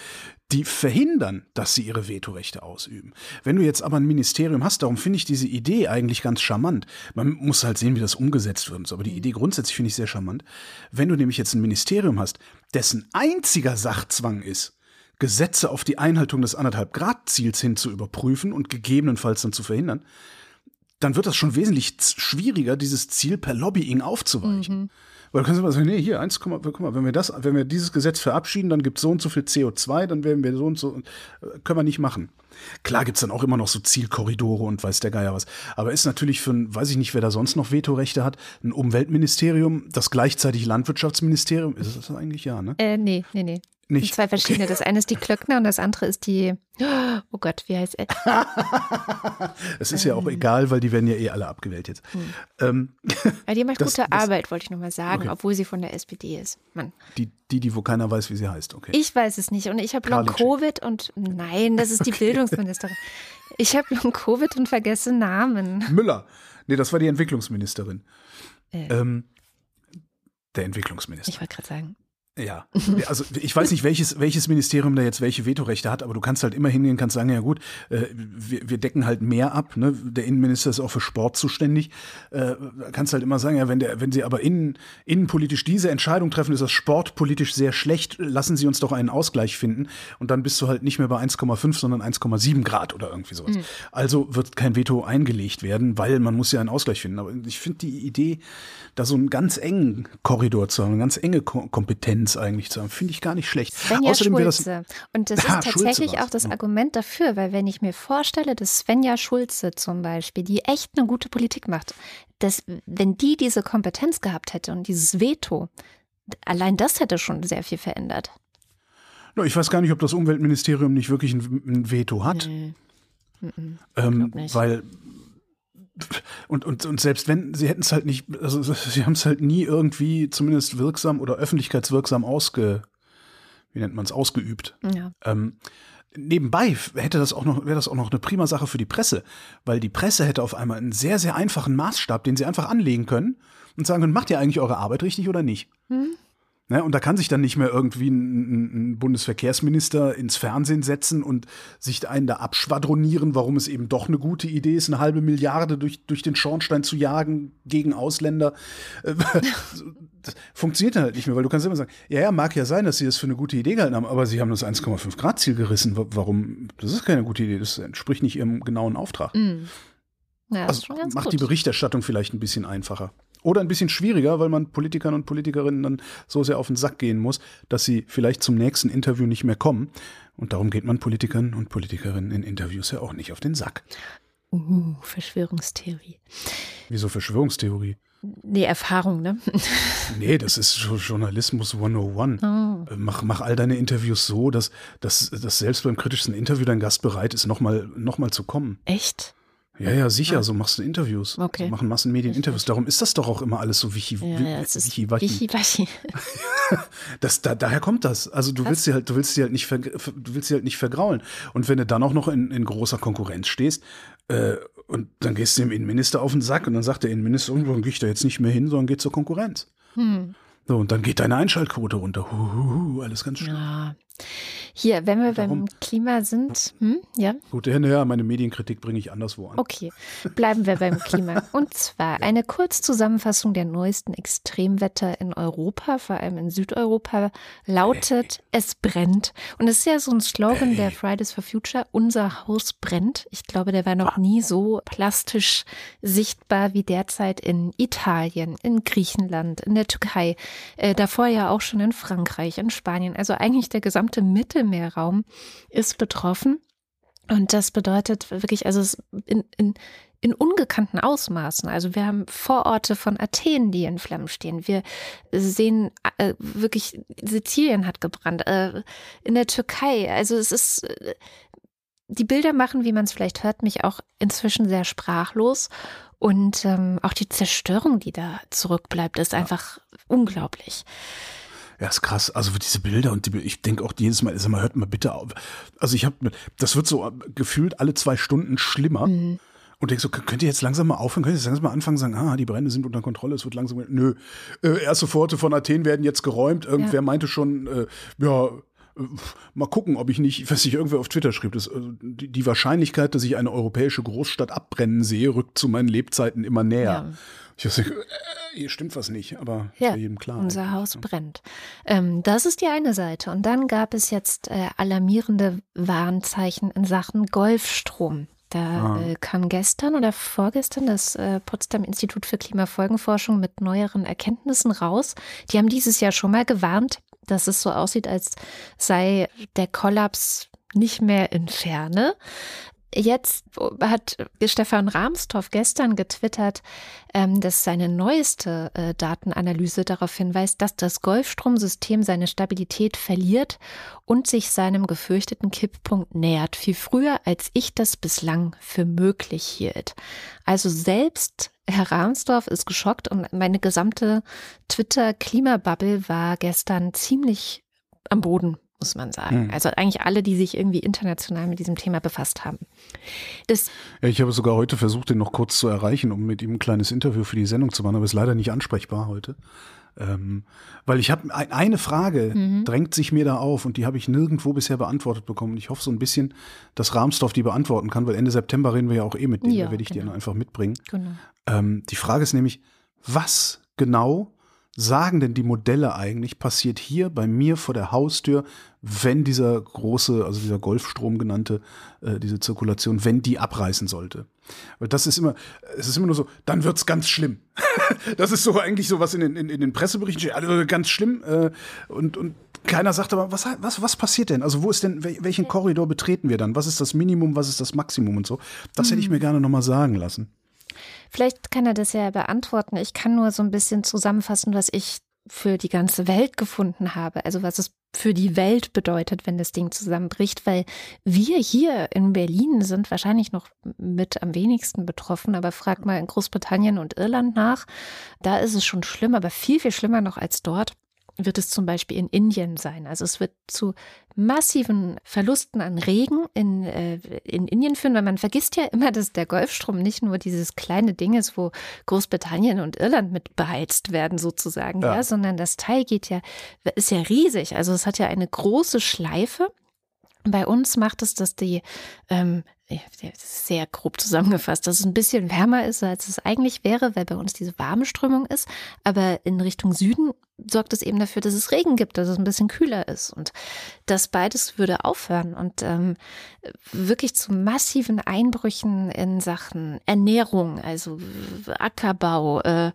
die verhindern, dass sie ihre Vetorechte ausüben. Wenn du jetzt aber ein Ministerium hast, darum finde ich diese Idee eigentlich ganz charmant. Man muss halt sehen, wie das umgesetzt wird. Aber die Idee grundsätzlich finde ich sehr charmant. Wenn du nämlich jetzt ein Ministerium hast, dessen einziger Sachzwang ist, Gesetze auf die Einhaltung des anderthalb Grad Ziels hin zu überprüfen und gegebenenfalls dann zu verhindern, dann wird das schon wesentlich schwieriger, dieses Ziel per Lobbying aufzuweichen. Weil du kannst immer sagen, nee, hier, 1, guck mal, wenn wir das, wenn wir dieses Gesetz verabschieden, dann gibt es so und so viel CO2, dann werden wir so und so, äh, können wir nicht machen. Klar gibt's dann auch immer noch so Zielkorridore und weiß der Geier was. Aber ist natürlich für ein, weiß ich nicht, wer da sonst noch Vetorechte hat, ein Umweltministerium, das gleichzeitig Landwirtschaftsministerium, ist das eigentlich ja, ne? Äh, nee, nee, nee. Nicht. Zwei verschiedene. Das eine ist die Klöckner und das andere ist die. (gasps) Oh Gott, wie heißt er? (laughs) Es ist ja Ähm. auch egal, weil die werden ja eh alle abgewählt jetzt. Ähm, Ja, die macht Das- gute das- Arbeit, wollte ich nur mal sagen, Okay. obwohl sie von der SPD ist. Mann, die, die, die, wo keiner weiß, wie sie heißt, okay. ich weiß es nicht. Und ich habe Long Karliczek. Covid und nein, das ist die Bildungsministerin. Ich habe Long Covid und vergesse Namen. Müller. Nee, das war die Entwicklungsministerin. Äh. Ähm, der Entwicklungsminister. Ich wollte gerade sagen. Ja, (laughs) also ich weiß nicht, welches, welches Ministerium da jetzt welche Vetorechte hat, aber du kannst halt immer hingehen, kannst sagen, ja gut, äh, wir, wir decken halt mehr ab. Ne? Der Innenminister ist auch für Sport zuständig. Äh, kannst halt immer sagen, ja, wenn, der, wenn Sie aber innen, innenpolitisch diese Entscheidung treffen, ist das sportpolitisch sehr schlecht. Lassen Sie uns doch einen Ausgleich finden. Und dann bist du halt nicht mehr bei 1,5, sondern 1,7 Grad oder irgendwie sowas. Also wird kein Veto eingelegt werden, weil man muss ja einen Ausgleich finden. Aber ich finde die Idee, da so einen ganz engen Korridor zu haben, eine ganz enge Ko Kompetenz eigentlich zu haben, finde ich gar nicht schlecht. Svenja Außerdem wäre das Schulze. Und das ist Schulze tatsächlich auch das ja. Argument dafür, weil wenn ich mir vorstelle, dass Svenja Schulze zum Beispiel, die echt eine gute Politik macht, dass wenn die diese Kompetenz gehabt hätte und dieses Veto, allein das hätte schon sehr viel verändert. Ich weiß gar nicht, ob das Umweltministerium nicht wirklich ein, Veto hat. Nee. Ähm, glaub nicht. weil und, und, und selbst wenn, sie hätten es halt nicht, also (laughs) sie haben es halt nie irgendwie zumindest wirksam oder öffentlichkeitswirksam ausge, wie nennt man es, ausgeübt. Ja. Ähm, nebenbei hätte das auch noch, wäre das auch noch eine prima Sache für die Presse, weil die Presse hätte auf einmal einen sehr, sehr einfachen Maßstab, den sie einfach anlegen können und sagen können, macht ihr eigentlich eure Arbeit richtig oder nicht? Ne, und da kann sich dann nicht mehr irgendwie ein, ein Bundesverkehrsminister ins Fernsehen setzen und sich einen da abschwadronieren, warum es eben doch eine gute Idee ist, eine halbe Milliarde durch, durch den Schornstein zu jagen gegen Ausländer. Äh, (laughs) Das funktioniert dann halt nicht mehr, weil du kannst immer sagen, ja, ja, mag ja sein, dass sie das für eine gute Idee gehalten haben, aber sie haben das 1,5 Grad Ziel gerissen. Wa- Warum? Das ist keine gute Idee, das entspricht nicht ihrem genauen Auftrag. Mhm. Ja, das Also macht gut. die Berichterstattung vielleicht ein bisschen einfacher. Oder ein bisschen schwieriger, weil man Politikern und Politikerinnen dann so sehr auf den Sack gehen muss, dass sie vielleicht zum nächsten Interview nicht mehr kommen. Und darum geht man Politikern und Politikerinnen in Interviews ja auch nicht auf den Sack. Uh, Verschwörungstheorie. Wieso Verschwörungstheorie? Nee, Erfahrung, ne? (laughs) Nee, das ist Jo- Journalismus 101. Oh. Mach, mach all deine Interviews so, dass, dass, dass selbst beim kritischsten Interview dein Gast bereit ist, nochmal noch mal zu kommen. Echt? Ja, ja, sicher, so machst du Interviews. Okay. So machen Massenmedien Interviews. Darum ist das doch auch immer alles so wichi, Ja, ja. (laughs) Das, da, daher kommt das. Also du willst sie halt, du willst sie halt nicht, ver, du willst sie halt nicht vergraulen. Und wenn du dann auch noch in, in großer Konkurrenz stehst äh, Und dann gehst du dem Innenminister auf den Sack und dann sagt der Innenminister, irgendwann gehe ich da jetzt nicht mehr hin, sondern geht zur Konkurrenz. Hm. So, und dann geht deine Einschaltquote runter. Huhuhu, alles ganz schön. Ja. Hier, wenn wir Darum, beim Klima sind, hm, ja. Gut, ja, naja, meine Medienkritik bringe ich anderswo an. Okay, bleiben wir beim Klima. (laughs) Und zwar eine Kurzzusammenfassung der neuesten Extremwetter in Europa, vor allem in Südeuropa, lautet, es brennt. Und es ist ja so ein Slogan der Fridays for Future, unser Haus brennt. Ich glaube, der war noch nie so plastisch sichtbar wie derzeit in Italien, in Griechenland, in der Türkei, äh, davor ja auch schon in Frankreich, in Spanien. Also eigentlich der gesamte Mittelmeerraum ist betroffen. Und das bedeutet wirklich, also in, in, in ungekannten Ausmaßen. Also wir haben Vororte von Athen, die in Flammen stehen. Wir sehen äh, wirklich, Sizilien hat gebrannt, äh, in der Türkei. Also es ist, äh, die Bilder machen, wie man es vielleicht hört, mich auch inzwischen sehr sprachlos. Und ähm, auch die Zerstörung, die da zurückbleibt, ist einfach unglaublich. Ja, ist krass. Also diese Bilder und die, ich denke auch jedes Mal, sag mal, hört mal bitte auf. Also ich habe, das wird so gefühlt alle zwei Stunden schlimmer. Mhm. Und denkst so, könnt ihr jetzt langsam mal aufhören, könnt ihr jetzt langsam mal anfangen, sagen, ah, die Brände sind unter Kontrolle, es wird langsam, nö, äh, erste Forte von Athen werden jetzt geräumt. Irgendwer ja. meinte schon, äh, ja, äh, mal gucken, ob ich nicht, was ich irgendwer auf Twitter schrieb, das, also die, die, Wahrscheinlichkeit, dass ich eine europäische Großstadt abbrennen sehe, rückt zu meinen Lebzeiten immer näher. Ja. Ich dachte, äh, hier stimmt was nicht, aber ja, jedem klar. Unser Haus ja. brennt. Ähm, das ist die eine Seite. Und dann gab es jetzt äh, alarmierende Warnzeichen in Sachen Golfstrom. Da ah. äh, kam gestern oder vorgestern das äh, Potsdam Institut für Klimafolgenforschung mit neueren Erkenntnissen raus. Die haben dieses Jahr schon mal gewarnt, dass es so aussieht, als sei der Kollaps nicht mehr in Ferne. Jetzt hat Stefan Rahmstorff gestern getwittert, ähm, dass seine neueste äh, Datenanalyse darauf hinweist, dass das Golfstromsystem seine Stabilität verliert und sich seinem gefürchteten Kipppunkt nähert, viel früher, als ich das bislang für möglich hielt. Also selbst Herr Rahmsdorf ist geschockt und meine gesamte Twitter-Klimabubble war gestern ziemlich am Boden muss man sagen. Hm. Also eigentlich alle, die sich irgendwie international mit diesem Thema befasst haben. Das ja, ich habe sogar heute versucht, den noch kurz zu erreichen, um mit ihm ein kleines Interview für die Sendung zu machen, aber ist leider nicht ansprechbar heute. Ähm, weil ich habe ein, eine Frage mhm. drängt sich mir da auf und die habe ich nirgendwo bisher beantwortet bekommen. Ich hoffe so ein bisschen, dass Rahmsdorf die beantworten kann, weil Ende September reden wir ja auch eh mit denen, ja, da werde ich genau. die dann einfach mitbringen. Genau. Ähm, die Frage ist nämlich, was genau sagen denn die Modelle eigentlich, passiert hier bei mir vor der Haustür, wenn dieser große, also dieser Golfstrom genannte, äh, diese Zirkulation, wenn die abreißen sollte? Weil das ist immer, es ist immer nur so, dann wird's ganz schlimm. (laughs) das ist so eigentlich so, was in den, in, in den Presseberichten steht, also ganz schlimm. Äh, und, und keiner sagt aber, was, was, was passiert denn? Also wo ist denn, welchen Korridor betreten wir dann? Was ist das Minimum, was ist das Maximum und so? Das hätte ich mir mhm. gerne nochmal sagen lassen. Vielleicht kann er das ja beantworten. Ich kann nur so ein bisschen zusammenfassen, was ich für die ganze Welt gefunden habe. Also was es für die Welt bedeutet, wenn das Ding zusammenbricht, weil wir hier in Berlin sind wahrscheinlich noch mit am wenigsten betroffen, aber frag mal in Großbritannien und Irland nach. Da ist es schon schlimm, aber viel, viel schlimmer noch als dort wird es zum Beispiel in Indien sein. Also es wird zu massiven Verlusten an Regen in, äh, in Indien führen, weil man vergisst ja immer, dass der Golfstrom nicht nur dieses kleine Ding ist, wo Großbritannien und Irland mit beheizt werden sozusagen, ja. ja, sondern das Teil geht ja, ist ja riesig. Also es hat ja eine große Schleife. Bei uns macht es, dass die ähm, sehr grob zusammengefasst, dass es ein bisschen wärmer ist, als es eigentlich wäre, weil bei uns diese warme Strömung ist. Aber in Richtung Süden sorgt es eben dafür, dass es Regen gibt, dass es ein bisschen kühler ist. Und das beides würde aufhören und ähm, wirklich zu massiven Einbrüchen in Sachen Ernährung, also Ackerbau. Äh,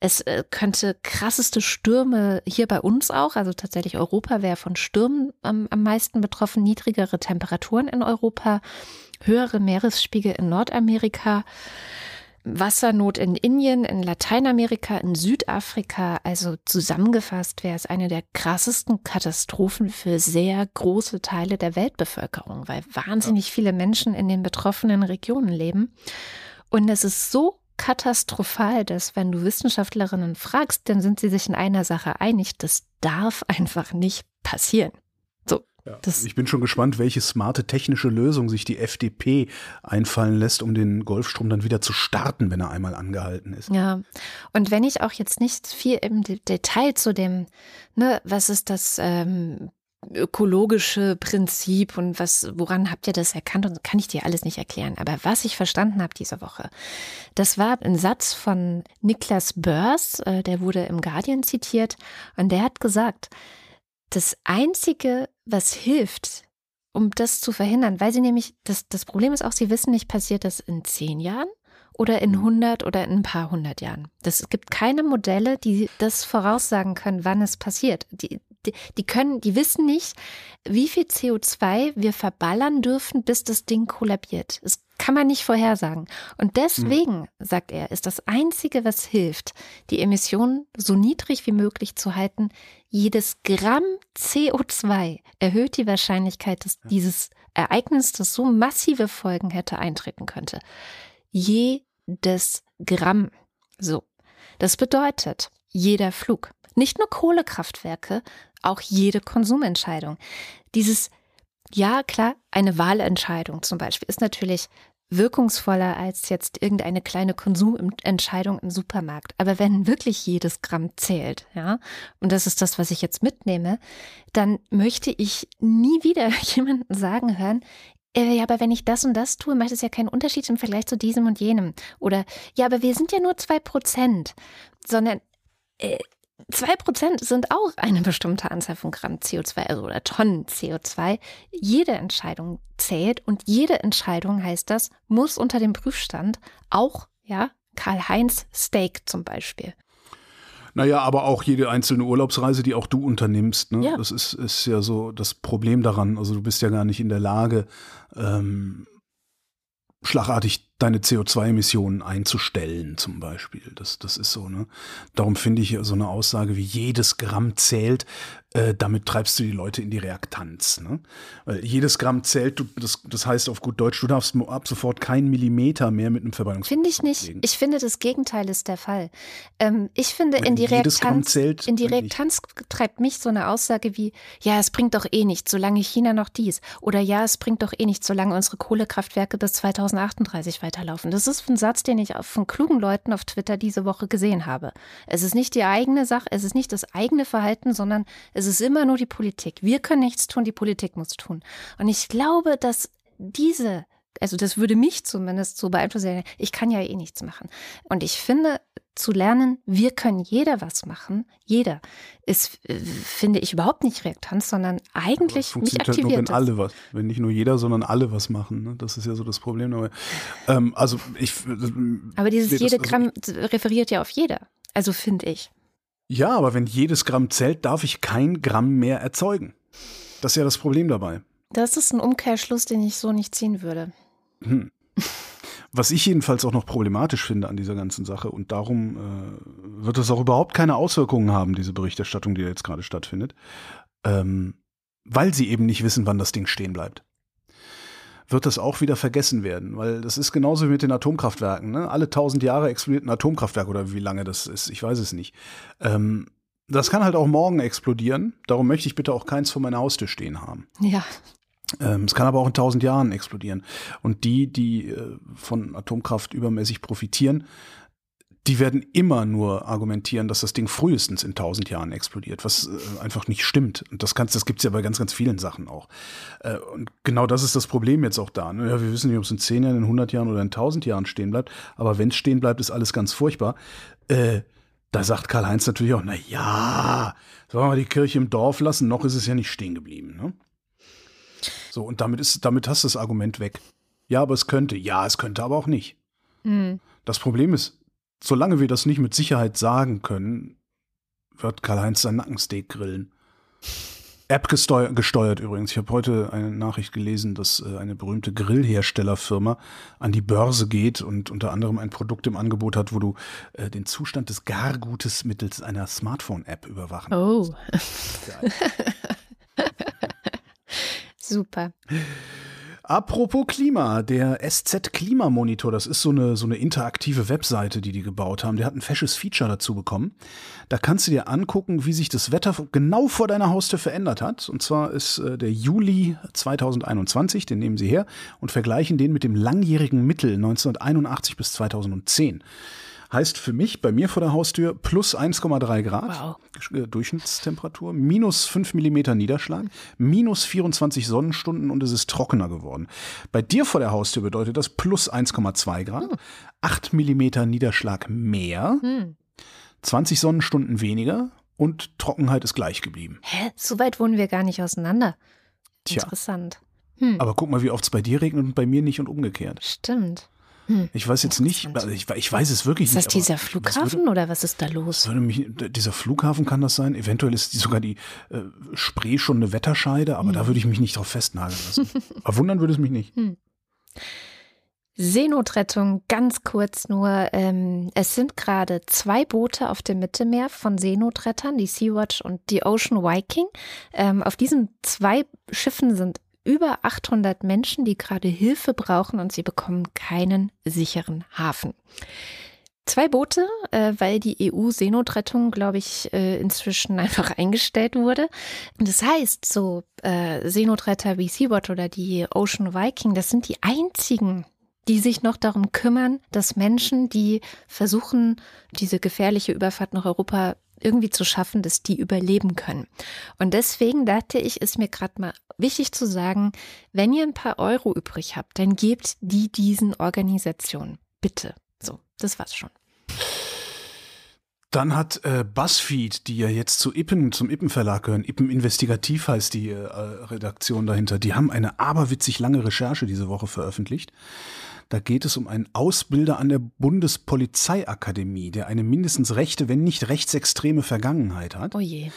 es äh, könnte krasseste Stürme hier bei uns auch, also tatsächlich Europa wäre von Stürmen am, am meisten betroffen, niedrigere Temperaturen in Europa höhere Meeresspiegel in Nordamerika, Wassernot in Indien, in Lateinamerika, in Südafrika. Also zusammengefasst wäre es eine der krassesten Katastrophen für sehr große Teile der Weltbevölkerung, weil wahnsinnig viele Menschen in den betroffenen Regionen leben. Und es ist so katastrophal, dass wenn du Wissenschaftlerinnen fragst, dann sind sie sich in einer Sache einig, das darf einfach nicht passieren. Ja, ich bin schon gespannt, welche smarte technische Lösung sich die FDP einfallen lässt, um den Golfstrom dann wieder zu starten, wenn er einmal angehalten ist. Ja, und wenn ich auch jetzt nicht viel im Detail zu dem, ne, was ist das ähm, ökologische Prinzip und was, woran habt ihr das erkannt? Und kann ich dir alles nicht erklären. Aber was ich verstanden habe diese Woche, das war ein Satz von Niklas Börs, äh, der wurde im Guardian zitiert, und der hat gesagt, das Einzige, was hilft, um das zu verhindern, weil sie nämlich, das, das Problem ist auch, sie wissen nicht, passiert das in zehn Jahren oder in 100 mhm. oder in ein paar hundert Jahren. Das, es gibt keine Modelle, die das voraussagen können, wann es passiert. Die, die, die können, die wissen nicht, wie viel CO2 wir verballern dürfen, bis das Ding kollabiert. Das kann man nicht vorhersagen. Und deswegen, mhm. sagt er, ist das Einzige, was hilft, die Emissionen so niedrig wie möglich zu halten, jedes Gramm CO2 erhöht die Wahrscheinlichkeit, dass dieses Ereignis, das so massive Folgen hätte, eintreten könnte. Jedes Gramm. So. Das bedeutet, jeder Flug, nicht nur Kohlekraftwerke, auch jede Konsumentscheidung. Dieses, ja klar, eine Wahlentscheidung zum Beispiel ist natürlich wirkungsvoller als jetzt irgendeine kleine Konsumentscheidung im Supermarkt. Aber wenn wirklich jedes Gramm zählt, ja, und das ist das, was ich jetzt mitnehme, dann möchte ich nie wieder (laughs) jemanden sagen hören, äh, ja, aber wenn ich das und das tue, macht es ja keinen Unterschied im Vergleich zu diesem und jenem. Oder, ja, aber wir sind ja nur zwei Prozent. Sondern, äh, Zwei Prozent sind auch eine bestimmte Anzahl von Gramm CO2 also oder Tonnen CO2. Jede Entscheidung zählt und jede Entscheidung heißt das, muss unter dem Prüfstand auch, ja, Karl-Heinz Steak zum Beispiel. Naja, aber auch jede einzelne Urlaubsreise, die auch du unternimmst, ne? Ja. das ist, ist ja so das Problem daran. Also du bist ja gar nicht in der Lage, ähm, schlagartig deine CO2-Emissionen einzustellen, zum Beispiel. Das, das ist so, ne? Darum finde ich so eine Aussage wie jedes Gramm zählt, äh, damit treibst du die Leute in die Reaktanz. Ne? Weil jedes Gramm zählt, du, das, das heißt auf gut Deutsch, du darfst ab sofort keinen Millimeter mehr mit einem Verbrennungsmotor Finde ich nicht. Legen. Ich finde, das Gegenteil ist der Fall. Ähm, ich finde, in die, Reaktanz, zählt, in die Reaktanz treibt mich so eine Aussage wie, ja, es bringt doch eh nichts, solange China noch dies. Oder ja, es bringt doch eh nichts, solange unsere Kohlekraftwerke bis 2038 weiterlaufen. Das ist ein Satz, den ich von klugen Leuten auf Twitter diese Woche gesehen habe. Es ist nicht die eigene Sache, es ist nicht das eigene Verhalten, sondern es ist immer nur die Politik. Wir können nichts tun, die Politik muss tun. Und ich glaube, dass diese also das würde mich zumindest so beeinflussen. Ich kann ja eh nichts machen. Und ich finde, zu lernen, wir können jeder was machen, jeder, ist, äh, finde ich, überhaupt nicht Reaktanz, sondern eigentlich mich aktiviert. Halt nur, wenn alle was, wenn nicht nur jeder, sondern alle was machen. Ne? Das ist ja so das Problem. Aber, ähm, also ich. Aber dieses jede also Gramm referiert ja auf jeder. Also finde ich. Ja, aber wenn jedes Gramm zählt, darf ich kein Gramm mehr erzeugen. Das ist ja das Problem dabei. Das ist ein Umkehrschluss, den ich so nicht ziehen würde. Hm. Was ich jedenfalls auch noch problematisch finde an dieser ganzen Sache und darum äh, wird es auch überhaupt keine Auswirkungen haben, diese Berichterstattung, die jetzt gerade stattfindet, ähm, weil sie eben nicht wissen, wann das Ding stehen bleibt wird das auch wieder vergessen werden, weil das ist genauso wie mit den Atomkraftwerken. Ne? Alle tausend Jahre explodiert ein Atomkraftwerk oder wie lange das ist, ich weiß es nicht. Ähm, das kann halt auch morgen explodieren. Darum möchte ich bitte auch keins vor meiner Haustür stehen haben. Ja. Ähm, es kann aber auch in tausend Jahren explodieren. Und die, die äh, von Atomkraft übermäßig profitieren, die werden immer nur argumentieren, dass das Ding frühestens in tausend Jahren explodiert, was äh, einfach nicht stimmt. Und das das gibt's ja bei ganz, ganz vielen Sachen auch. Äh, und genau das ist das Problem jetzt auch da. Ne? Ja, wir wissen nicht, ob es in zehn Jahren, in hundert Jahren oder in tausend Jahren stehen bleibt. Aber wenn es stehen bleibt, ist alles ganz furchtbar. Äh, da sagt Karl-Heinz natürlich auch, na ja, sollen wir die Kirche im Dorf lassen? Noch ist es ja nicht stehen geblieben. Ne? So, und damit ist, damit hast du das Argument weg. Ja, aber es könnte. Ja, es könnte aber auch nicht. Mhm. Das Problem ist, solange wir das nicht mit Sicherheit sagen können, wird Karl-Heinz sein Nackensteak grillen. App gesteuert übrigens. Ich habe heute eine Nachricht gelesen, dass äh, eine berühmte Grillherstellerfirma an die Börse geht und unter anderem ein Produkt im Angebot hat, wo du äh, den Zustand des Gargutes mittels einer Smartphone-App überwachen oh. kannst. (laughs) Oh. Super. Apropos Klima, der SZ Klimamonitor, das ist so eine, so eine interaktive Webseite, die die gebaut haben. Der hat ein fesches Feature dazu bekommen. Da kannst du dir angucken, wie sich das Wetter genau vor deiner Haustür verändert hat. Und zwar ist äh, der Juli 2021, den nehmen sie her und vergleichen den mit dem langjährigen Mittel 1981 bis 2010. Heißt für mich, bei mir vor der Haustür, plus 1,3 Grad Wow. äh, Durchschnittstemperatur, minus 5 Millimeter Niederschlag, minus 24 Sonnenstunden und es ist trockener geworden. Bei dir vor der Haustür bedeutet das plus 1,2 Grad, 8 Millimeter Niederschlag mehr, Hm. 20 Sonnenstunden weniger und Trockenheit ist gleich geblieben. Hä? So weit wohnen wir gar nicht auseinander. Tja. Interessant. Hm. Aber guck mal, wie oft es bei dir regnet und bei mir nicht und umgekehrt. Stimmt. Hm. Ich weiß jetzt nicht, also ich, ich weiß es wirklich Ist das nicht. aber dieser was Flughafen Würde, oder was ist da los? mich, dieser Flughafen kann das sein. Eventuell ist die sogar die äh, Spree schon eine Wetterscheide, aber Hm. da würde ich mich nicht drauf festnageln lassen. (laughs) aber wundern würde es mich nicht. Seenotrettung, ganz kurz nur. Ähm, es sind gerade zwei Boote auf dem Mittelmeer von Seenotrettern, die Sea-Watch und die Ocean Viking. Ähm, auf diesen zwei Schiffen sind über 800 Menschen, die gerade Hilfe brauchen und sie bekommen keinen sicheren Hafen. Zwei Boote, äh, weil die EU-Seenotrettung, glaube ich, äh, inzwischen (laughs) einfach eingestellt wurde. Das heißt, so äh, Seenotretter wie Sea-Watch oder die Ocean Viking, das sind die einzigen die sich noch darum kümmern, dass Menschen, die versuchen, diese gefährliche Überfahrt nach Europa irgendwie zu schaffen, dass die überleben können. Und deswegen dachte ich, ist mir gerade mal wichtig zu sagen, wenn ihr ein paar Euro übrig habt, dann gebt die diesen Organisationen. Bitte. So, das war's schon. Dann hat äh, BuzzFeed, die ja jetzt zu Ippen, zum Ippen Verlag gehören, Ippen Investigativ heißt die äh, Redaktion dahinter, die haben eine aberwitzig lange Recherche diese Woche veröffentlicht. Da geht es um einen Ausbilder an der Bundespolizeiakademie, der eine mindestens rechte, wenn nicht rechtsextreme Vergangenheit hat. Oh je.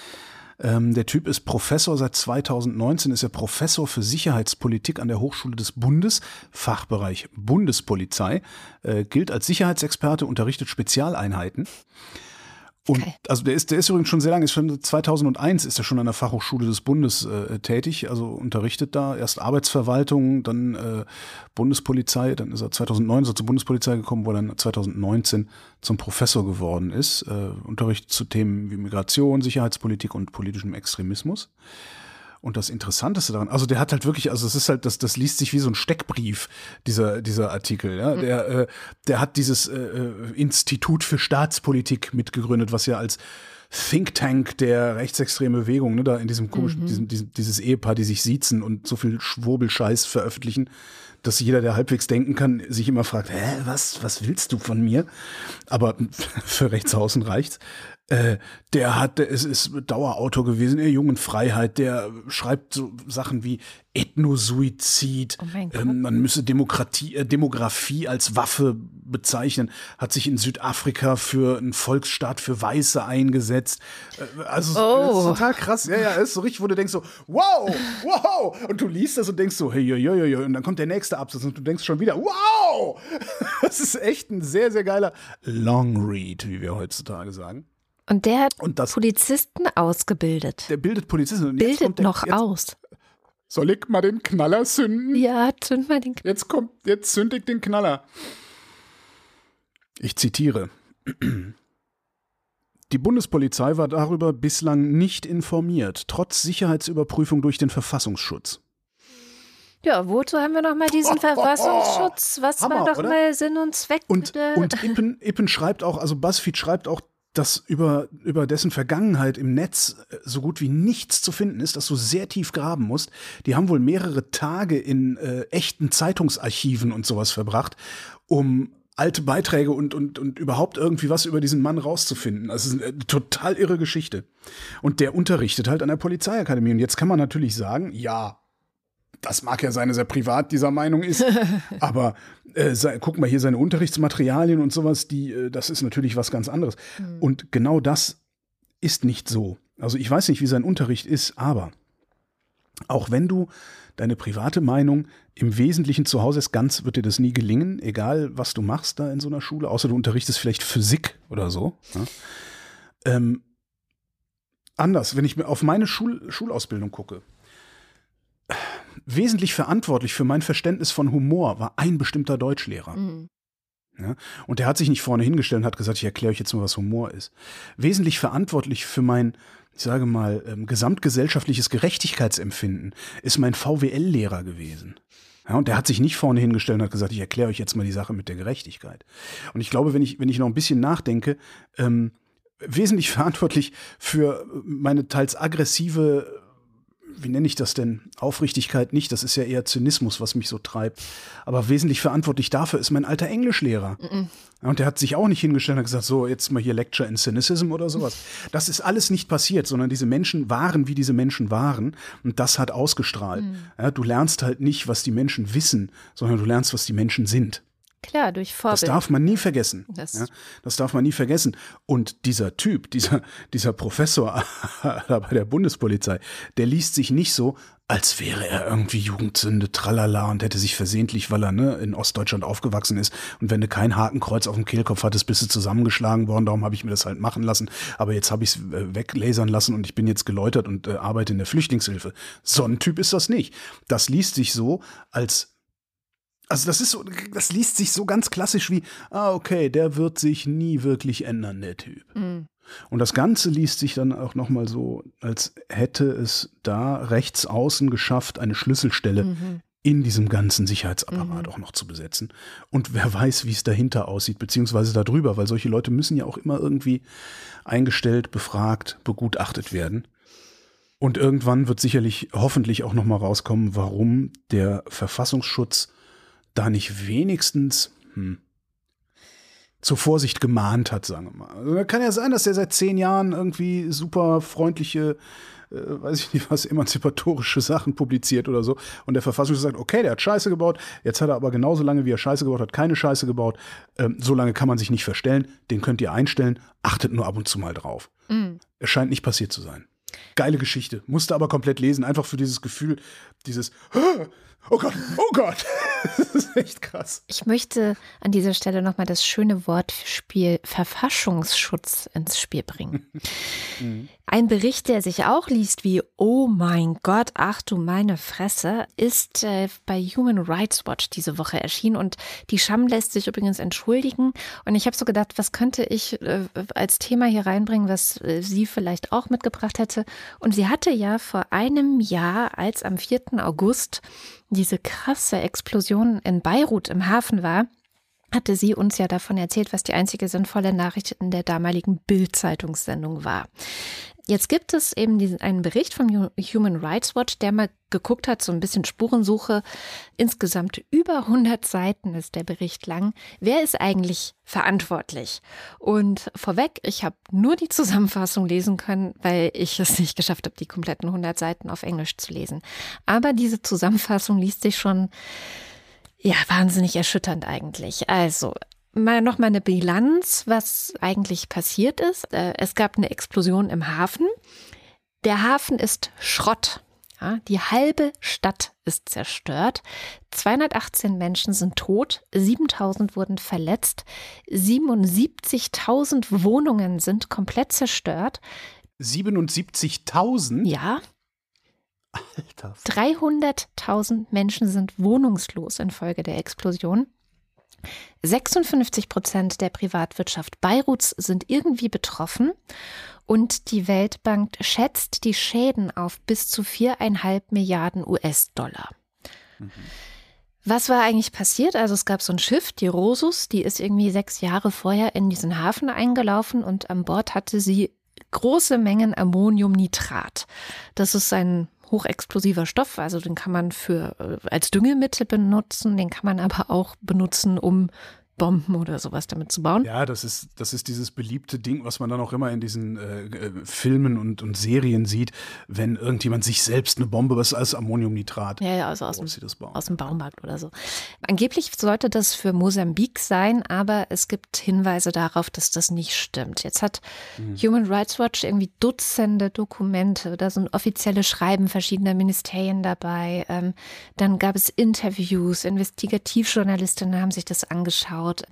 Ähm, der Typ ist Professor seit 2019, ist er Professor für Sicherheitspolitik an der Hochschule des Bundes, Fachbereich Bundespolizei, äh, gilt als Sicherheitsexperte, unterrichtet Spezialeinheiten. Und Okay. also der ist, der ist übrigens schon sehr lange, ist schon 2001 ist er schon an der Fachhochschule des Bundes äh, tätig, also unterrichtet da erst Arbeitsverwaltung, dann äh, Bundespolizei, dann ist er 2009 so zur Bundespolizei gekommen, wo er dann 2019 zum Professor geworden ist, äh, unterrichtet zu Themen wie Migration, Sicherheitspolitik und politischem Extremismus. Und das Interessanteste daran, also der hat halt wirklich, also es ist halt, das, das liest sich wie so ein Steckbrief, dieser, dieser Artikel. Ja? Der, äh, der hat dieses äh, äh, Institut für Staatspolitik mitgegründet, was ja als Think Tank der rechtsextremen Bewegung, ne, da in diesem komischen, diesem, diesem, dieses Ehepaar, die sich siezen und so viel Schwurbelscheiß veröffentlichen, dass jeder, der halbwegs denken kann, sich immer fragt, hä, was, was willst du von mir? Aber (laughs) für Rechtsaußen reicht's. Äh, der hat, der ist, Dauerautor gewesen, der Jungen Freiheit, der schreibt so Sachen wie Ethnosuizid, Oh ähm, man müsse Demokratie, äh, Demografie als Waffe bezeichnen, hat sich in Südafrika für einen Volksstaat für Weiße eingesetzt. Äh, also Oh. ist total krass. Ja, ja, ist so richtig, wo du denkst so, wow, wow. Und du liest das und denkst so, hey, hey, hey, hey, und dann kommt der nächste Absatz und du denkst schon wieder, wow. (laughs) Das ist echt ein sehr, sehr geiler Long Read, wie wir heutzutage sagen. Und der hat Und das, Polizisten ausgebildet. der bildet Polizisten. Und jetzt Bildet der, noch jetzt, aus. Soll ich mal den Knaller zünden? Ja, zünd mal den Jetzt kommt, jetzt zünd ich den Knaller. Ich zitiere. Die Bundespolizei war darüber bislang nicht informiert, trotz Sicherheitsüberprüfung durch den Verfassungsschutz. Ja, wozu haben wir noch mal diesen (laughs) Verfassungsschutz? Was Hammer, war doch oder? mal Sinn und Zweck? Und, und Ippen, Ippen schreibt auch, also BuzzFeed schreibt auch, dass über, über dessen Vergangenheit im Netz äh, so gut wie nichts zu finden ist, dass du sehr tief graben musst. Die haben wohl mehrere Tage in äh, echten Zeitungsarchiven und sowas verbracht, um alte Beiträge und, und, und überhaupt irgendwie was über diesen Mann rauszufinden. Also es ist eine total irre Geschichte. Und der unterrichtet halt an der Polizeiakademie. Und jetzt kann man natürlich sagen, ja, das mag ja sein, dass er privat dieser Meinung ist, (laughs) aber äh, sei, guck mal hier seine Unterrichtsmaterialien und sowas, die, äh, das ist natürlich was ganz anderes. Und genau das ist nicht so. Also ich weiß nicht, wie sein Unterricht ist, aber auch wenn du deine private Meinung im Wesentlichen zu Hause ist, ganz wird dir das nie gelingen, egal was du machst da in so einer Schule, außer du unterrichtest vielleicht Physik oder so. Ja? Ähm, anders, wenn ich mir auf meine Schul Schulausbildung gucke, wesentlich verantwortlich für mein Verständnis von Humor war ein bestimmter Deutschlehrer. Mhm. Ja? Und der hat sich nicht vorne hingestellt und hat gesagt, ich erkläre euch jetzt mal, was Humor ist. Wesentlich verantwortlich für mein, ich sage mal, ähm, gesamtgesellschaftliches Gerechtigkeitsempfinden ist mein VWL-Lehrer gewesen. Ja, und der hat sich nicht vorne hingestellt und hat gesagt, ich erkläre euch jetzt mal die Sache mit der Gerechtigkeit. Und ich glaube, wenn ich, wenn ich noch ein bisschen nachdenke, ähm, wesentlich (laughs) verantwortlich für meine teils aggressive wie nenne ich das denn? Aufrichtigkeit nicht, das ist ja eher Zynismus, was mich so treibt. Aber wesentlich verantwortlich dafür ist mein alter Englischlehrer. Mhm. Und der hat sich auch nicht hingestellt und gesagt, so, jetzt mal hier Lecture in Cynicism oder sowas. Das ist alles nicht passiert, sondern diese Menschen waren, wie diese Menschen waren. Und das hat ausgestrahlt. Mhm. Ja, du lernst halt nicht, was die Menschen wissen, sondern du lernst, was die Menschen sind. Klar, durch Vorbild. Das darf man nie vergessen. Das, ja, das darf man nie vergessen. Und dieser Typ, dieser, dieser Professor (laughs) bei der Bundespolizei, der liest sich nicht so, als wäre er irgendwie Jugendsünde, tralala und hätte sich versehentlich, weil er ne, in Ostdeutschland aufgewachsen ist und wenn du kein Hakenkreuz auf dem Kehlkopf hattest, bist du zusammengeschlagen worden, darum habe ich mir das halt machen lassen, aber jetzt habe ich es äh, weglasern lassen und ich bin jetzt geläutert und äh, arbeite in der Flüchtlingshilfe. So ein Typ ist das nicht. Das liest sich so, als also das ist so, das liest sich so ganz klassisch wie, ah, okay, der wird sich nie wirklich ändern, der Typ. Mhm. Und das Ganze liest sich dann auch nochmal so, als hätte es da rechts außen geschafft, eine Schlüsselstelle mhm. in diesem ganzen Sicherheitsapparat mhm. auch noch zu besetzen. Und wer weiß, wie es dahinter aussieht, beziehungsweise darüber, weil solche Leute müssen ja auch immer irgendwie eingestellt, befragt, begutachtet werden. Und irgendwann wird sicherlich hoffentlich auch nochmal rauskommen, warum der Verfassungsschutz da nicht wenigstens hm, zur Vorsicht gemahnt hat, sagen wir mal. Also, kann ja sein, dass er seit zehn Jahren irgendwie super freundliche, äh, weiß ich nicht was, emanzipatorische Sachen publiziert oder so. Und der Verfassungsschutz sagt, okay, der hat Scheiße gebaut, jetzt hat er aber genauso lange, wie er Scheiße gebaut hat, keine Scheiße gebaut. Ähm, so lange kann man sich nicht verstellen, den könnt ihr einstellen, achtet nur ab und zu mal drauf. Mhm. Es scheint nicht passiert zu sein. Geile Geschichte. Musste aber komplett lesen, einfach für dieses Gefühl, dieses, (gasps) oh Gott, oh Gott. (laughs) Das ist echt krass. Ich möchte an dieser Stelle nochmal das schöne Wortspiel Verfassungsschutz ins Spiel bringen. (laughs) Mhm. Ein Bericht, der sich auch liest wie Oh mein Gott, ach du meine Fresse, ist äh, bei Human Rights Watch diese Woche erschienen und die Scham lässt sich übrigens entschuldigen. Und ich habe so gedacht, was könnte ich äh, als Thema hier reinbringen, was äh, sie vielleicht auch mitgebracht hätte. Und sie hatte ja vor einem Jahr, als am 4. August diese krasse Explosion in Beirut im Hafen war, hatte sie uns ja davon erzählt, was die einzige sinnvolle Nachricht in der damaligen Bild-Zeitungssendung war. Jetzt gibt es eben diesen, einen Bericht von Human Rights Watch, der mal geguckt hat, so ein bisschen Spurensuche. Insgesamt über 100 Seiten ist der Bericht lang. Wer ist eigentlich verantwortlich? Und vorweg, ich habe nur die Zusammenfassung lesen können, weil ich es nicht geschafft habe, die kompletten 100 Seiten auf Englisch zu lesen. Aber diese Zusammenfassung liest sich schon ja, wahnsinnig erschütternd eigentlich. Also, mal noch mal eine Bilanz, was eigentlich passiert ist. Äh, es gab eine Explosion im Hafen. Der Hafen ist Schrott. Ja, die halbe Stadt ist zerstört. 218 Menschen sind tot, 7000 wurden verletzt, 77.000 Wohnungen sind komplett zerstört. 77.000? Ja. Alter. 300.000 Menschen sind wohnungslos infolge der Explosion. 56 Prozent der Privatwirtschaft Beiruts sind irgendwie betroffen und die Weltbank schätzt die Schäden auf bis zu viereinhalb Milliarden US-Dollar. Mhm. Was war eigentlich passiert? Also es gab so ein Schiff, die Rosus, die ist irgendwie sechs Jahre vorher in diesen Hafen eingelaufen und an Bord hatte sie große Mengen Ammoniumnitrat. Das ist ein hochexplosiver Stoff, also den kann man für äh, als Düngemittel benutzen, den kann man aber auch benutzen, um Bomben oder sowas damit zu bauen. Ja, das ist, das ist dieses beliebte Ding, was man dann auch immer in diesen äh, äh, Filmen und, und Serien sieht, wenn irgendjemand sich selbst eine Bombe, was ist alles Ammoniumnitrat. Ja, ja, also aus, dem, aus dem Baumarkt oder so. Angeblich sollte das für Mosambik sein, aber es gibt Hinweise darauf, dass das nicht stimmt. Jetzt hat mhm. Human Rights Watch irgendwie Dutzende Dokumente, da sind offizielle Schreiben verschiedener Ministerien dabei. Ähm, dann gab es Interviews, Investigativjournalistinnen haben sich das angeschaut angeschaut.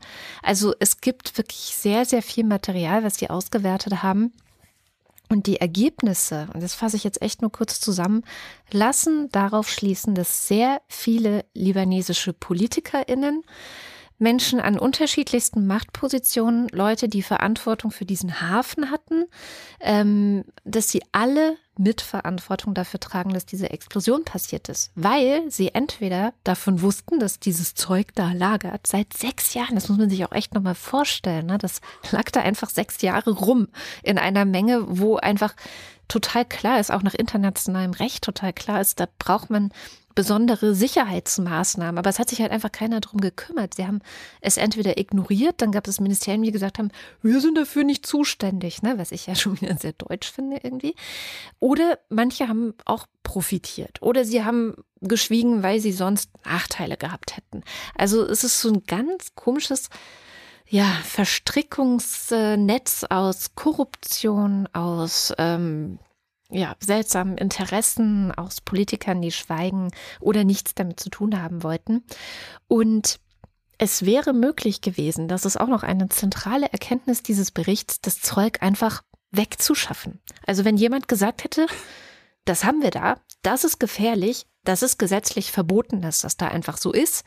Also es gibt wirklich sehr, sehr viel Material, was sie ausgewertet haben. Und die Ergebnisse, und das fasse ich jetzt echt nur kurz zusammen, lassen darauf schließen, dass sehr viele libanesische PolitikerInnen Menschen an unterschiedlichsten Machtpositionen, Leute, die Verantwortung für diesen Hafen hatten, ähm, dass sie alle Mitverantwortung dafür tragen, dass diese Explosion passiert ist, weil sie entweder davon wussten, dass dieses Zeug da lagert seit sechs Jahren. Das muss man sich auch echt nochmal vorstellen. Ne? Das lag da einfach sechs Jahre rum in einer Menge, wo einfach total klar ist, auch nach internationalem Recht total klar ist, da braucht man besondere Sicherheitsmaßnahmen. Aber es hat sich halt einfach keiner drum gekümmert. Sie haben es entweder ignoriert, dann gab es Ministerien, die gesagt haben, wir sind dafür nicht zuständig, ne? was ich ja (laughs) schon wieder sehr deutsch finde irgendwie. Oder manche haben auch profitiert. Oder sie haben geschwiegen, weil sie sonst Nachteile gehabt hätten. Also es ist so ein ganz komisches ja, Verstrickungsnetz aus Korruption, aus ähm, ja, seltsamen Interessen aus Politikern, die schweigen oder nichts damit zu tun haben wollten. Und es wäre möglich gewesen, das ist auch noch eine zentrale Erkenntnis dieses Berichts, das Zeug einfach wegzuschaffen. Also wenn jemand gesagt hätte, das haben wir da, das ist gefährlich, das ist gesetzlich verboten, dass das da einfach so ist,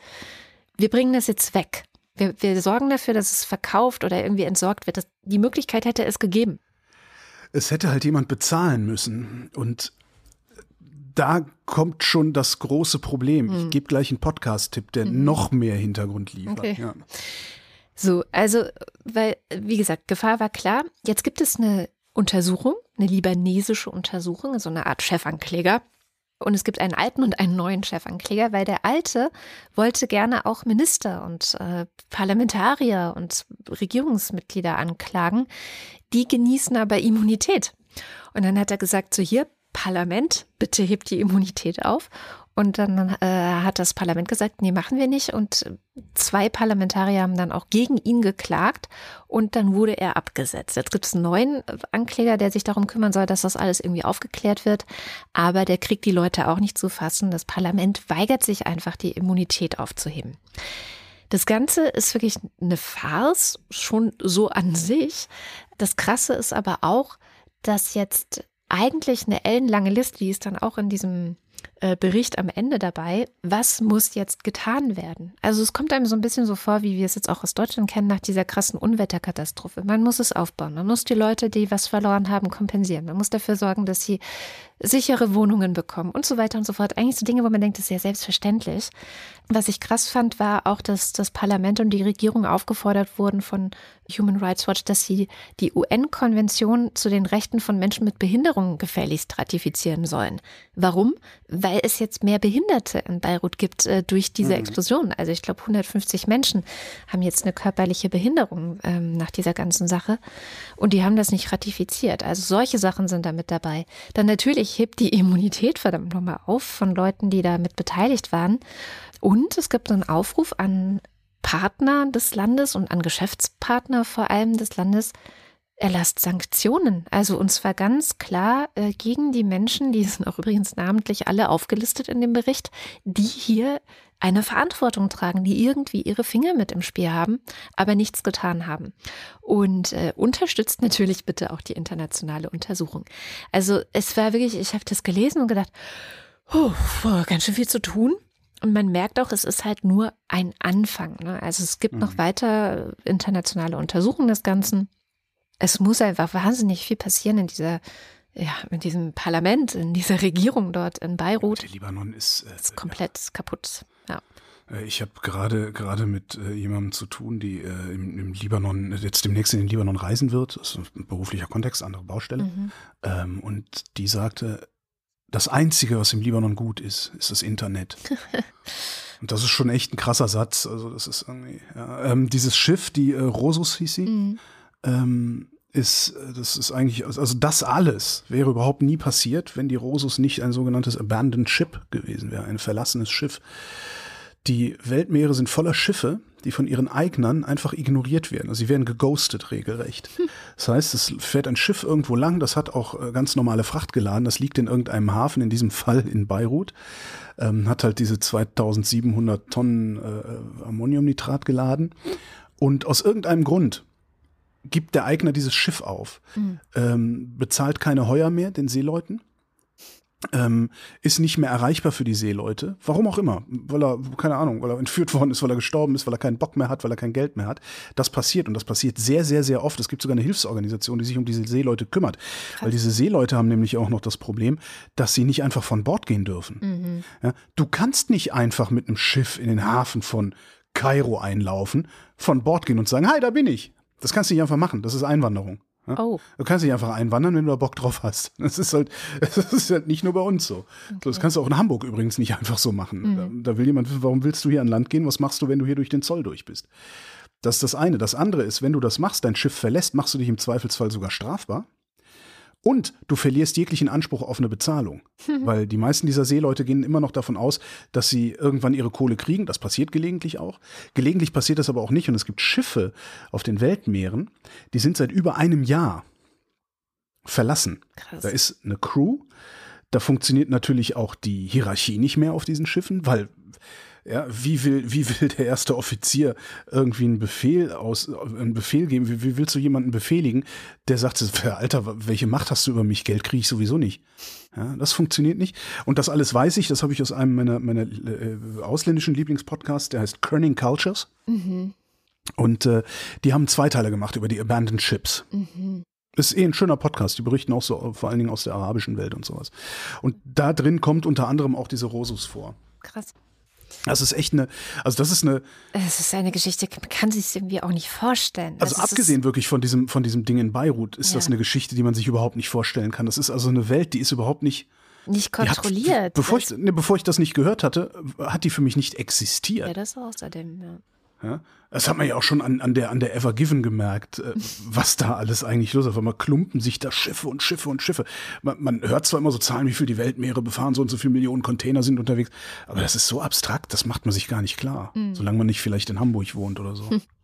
wir bringen das jetzt weg. Wir, wir sorgen dafür, dass es verkauft oder irgendwie entsorgt wird. Das, die Möglichkeit hätte es gegeben es hätte halt jemand bezahlen müssen. Und da kommt schon das große Problem. Hm. Ich gebe gleich einen Podcast-Tipp, der mhm. noch mehr Hintergrund liefert. Okay. Ja. So, also, weil, wie gesagt, Gefahr war klar. Jetzt gibt es eine Untersuchung, eine libanesische Untersuchung, so eine Art Chefankläger. Und es gibt einen alten und einen neuen Chefankläger, weil der alte wollte gerne auch Minister und äh, Parlamentarier und Regierungsmitglieder anklagen. Die genießen aber Immunität. Und dann hat er gesagt, so hier, Parlament, bitte hebt die Immunität auf. Und dann äh, hat das Parlament gesagt, nee, machen wir nicht. Und zwei Parlamentarier haben dann auch gegen ihn geklagt und dann wurde er abgesetzt. Jetzt gibt es einen neuen Ankläger, der sich darum kümmern soll, dass das alles irgendwie aufgeklärt wird. Aber der kriegt die Leute auch nicht zu fassen. Das Parlament weigert sich einfach, die Immunität aufzuheben. Das Ganze ist wirklich eine Farce, schon so an sich. Das Krasse ist aber auch, dass jetzt eigentlich eine ellenlange Liste, die ist dann auch in diesem äh, Bericht am Ende dabei, was muss jetzt getan werden? Also es kommt einem so ein bisschen so vor, wie wir es jetzt auch aus Deutschland kennen, nach dieser krassen Unwetterkatastrophe. Man muss es aufbauen. Man muss die Leute, die was verloren haben, kompensieren. Man muss dafür sorgen, dass sie sichere Wohnungen bekommen und so weiter und so fort. Eigentlich so Dinge, wo man denkt, das ist ja selbstverständlich. Was ich krass fand, war auch, dass das Parlament und die Regierung aufgefordert wurden von Human Rights Watch, dass sie die UN-Konvention zu den Rechten von Menschen mit Behinderungen gefälligst ratifizieren sollen. Warum? Weil es jetzt mehr Behinderte in Beirut gibt äh, durch diese mhm. Explosion. Also ich glaube, 150 Menschen haben jetzt eine körperliche Behinderung ähm, nach dieser ganzen Sache und die haben das nicht ratifiziert. Also solche Sachen sind da mit dabei. Dann natürlich hebt die Immunität verdammt nochmal auf von Leuten, die da mit beteiligt waren. Und es gibt einen Aufruf an Partner des Landes und an Geschäftspartner vor allem des Landes, erlasst Sanktionen. Also und zwar ganz klar äh, gegen die Menschen, die sind auch übrigens namentlich alle aufgelistet in dem Bericht, die hier eine Verantwortung tragen, die irgendwie ihre Finger mit im Spiel haben, aber nichts getan haben. Und äh, unterstützt natürlich bitte auch die internationale Untersuchung. Also es war wirklich, ich habe das gelesen und gedacht, oh, ganz schön viel zu tun. Und man merkt auch, es ist halt nur ein Anfang. Ne? Also es gibt mhm. noch weiter internationale Untersuchungen des Ganzen. Es muss einfach wahnsinnig viel passieren in dieser, ja, in diesem Parlament, in dieser Regierung dort in Beirut. Der Libanon ist, äh, ist komplett ja. kaputt. Ja. Äh, ich habe gerade gerade mit äh, jemandem zu tun, die äh, im, im, Libanon jetzt demnächst in den Libanon reisen wird. Das ist ein beruflicher Kontext, andere Baustelle. Mhm. Ähm, und die sagte, das Einzige, was im Libanon gut ist, ist das Internet. (laughs) Und das ist schon echt ein krasser Satz. Also das ist irgendwie, ja. ähm, dieses Schiff, die äh, Rosus hieß sie, mhm. Ähm, ist, das ist eigentlich, also das alles wäre überhaupt nie passiert, wenn die Rosus nicht ein sogenanntes Abandoned Ship gewesen wäre, ein verlassenes Schiff. Die Weltmeere sind voller Schiffe, die von ihren Eignern einfach ignoriert werden. Also sie werden geghostet regelrecht. Hm. Das heißt, es fährt ein Schiff irgendwo lang, das hat auch äh, ganz normale Fracht geladen, das liegt in irgendeinem Hafen, in diesem Fall in Beirut, ähm, hat halt diese 2700 Tonnen äh, Ammoniumnitrat geladen und aus irgendeinem Grund gibt der Eigner dieses Schiff auf, Mhm. ähm, bezahlt keine Heuer mehr den Seeleuten, ähm, ist nicht mehr erreichbar für die Seeleute. Warum auch immer. Weil er, keine Ahnung, weil er entführt worden ist, weil er gestorben ist, weil er keinen Bock mehr hat, weil er kein Geld mehr hat. Das passiert und das passiert sehr, sehr, sehr oft. Es gibt sogar eine Hilfsorganisation, die sich um diese Seeleute kümmert. Weil diese Seeleute haben nämlich auch noch das Problem, dass sie nicht einfach von Bord gehen dürfen. Ja, du kannst nicht einfach mit einem Schiff in den Hafen von Kairo einlaufen, von Bord gehen und sagen, hi, da bin ich. Das kannst du nicht einfach machen. Das ist Einwanderung. Oh. Du kannst nicht einfach einwandern, wenn du da Bock drauf hast. (laughs) Das ist halt, (laughs) das ist halt nicht nur bei uns so. so. Das kannst du auch in Hamburg übrigens nicht (laughs) einfach so machen. Da, da will jemand wissen, warum willst du hier an Land gehen? Was machst du, wenn du hier durch den Zoll durch bist? Das ist das eine. Das andere ist, wenn du das machst, dein Schiff verlässt, machst du dich im Zweifelsfall sogar strafbar. Und du verlierst jeglichen Anspruch auf eine Bezahlung. Weil die meisten dieser Seeleute gehen immer noch davon aus, dass sie irgendwann ihre Kohle kriegen. Das passiert gelegentlich auch. Gelegentlich passiert das aber auch nicht. Und es gibt Schiffe auf den Weltmeeren, die sind seit über einem Jahr verlassen. Krass. Da ist eine Crew. Da funktioniert natürlich auch die Hierarchie nicht mehr auf diesen Schiffen, weil ja, wie will, wie will der erste Offizier irgendwie einen Befehl aus, einen Befehl geben? Wie, wie willst du jemanden befehligen, der sagt, Alter, welche Macht hast du über mich? Geld kriege ich sowieso nicht. Ja, das funktioniert nicht. Und das alles weiß ich, das habe ich aus einem meiner, meiner äh, ausländischen Lieblingspodcasts, der heißt Kerning Cultures. Und äh, die haben zwei Teile gemacht über die Abandoned Ships. Ist eh ein schöner Podcast. Die berichten auch so vor allen Dingen aus der arabischen Welt und sowas. Und da drin kommt unter anderem auch diese Rosus vor. Krass. Das ist echt eine, also das ist eine, Es ist eine Geschichte, man kann sich irgendwie auch nicht vorstellen. also ist- abgesehen wirklich von diesem, von diesem Ding in Beirut, ist das Ja. eine Geschichte, die man sich überhaupt nicht vorstellen kann. Das ist also eine Welt, die ist überhaupt nicht, nicht die hat- kontrolliert. bevor ich, das, ne, bevor ich das nicht gehört hatte, hat die für mich nicht existiert. ja, das außerdem, ja. Ja? Das hat man ja auch schon an, an, der, an der Ever Given gemerkt, äh, was da alles eigentlich los ist. Auf einmal klumpen sich da Schiffe und Schiffe und Schiffe. Man, man hört zwar immer so Zahlen, wie viel die Weltmeere befahren, so und so viele Millionen Container sind unterwegs, aber das ist so abstrakt, das macht man sich gar nicht klar. Solange man nicht vielleicht in Hamburg wohnt oder so. (laughs)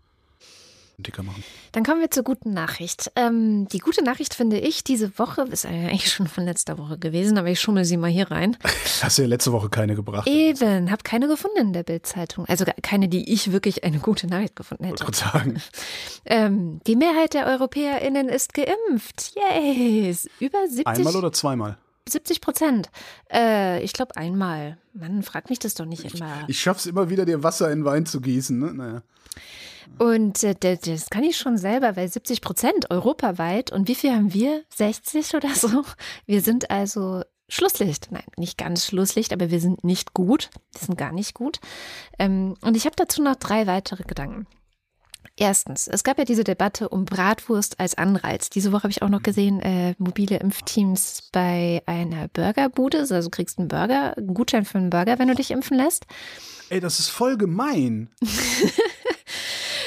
Dicker machen. Dann kommen wir zur guten Nachricht. Ähm, die gute Nachricht finde ich, diese Woche, ist eigentlich schon von letzter Woche gewesen, aber ich schummel sie mal hier rein. (laughs) Hast du ja letzte Woche keine gebracht. Eben, habe keine gefunden in der Bildzeitung. Also keine, die ich wirklich eine gute Nachricht gefunden Wollte hätte. gerade sagen. (laughs) Ähm, die Mehrheit der EuropäerInnen ist geimpft. Yay! Über 70, Einmal oder zweimal? 70 Prozent. Äh, ich glaube einmal. Mann, frag mich das doch nicht immer. Ich schaff's immer wieder, dir Wasser in Wein zu gießen. Ne? Naja. Und äh, das, kann ich schon selber, weil 70 Prozent europaweit. Und wie viel haben wir? 60 oder so? Wir sind also Schlusslicht. Nein, nicht ganz Schlusslicht, aber wir sind nicht gut. Wir sind gar nicht gut. Ähm, und ich habe dazu noch drei weitere Gedanken. Erstens, es gab ja diese Debatte um Bratwurst als Anreiz. Diese Woche habe ich auch noch gesehen, äh, mobile Impfteams bei einer Burgerbude. Also du kriegst einen Burger, einen Gutschein für einen Burger, wenn du dich impfen lässt. Ey, das ist voll gemein. (laughs)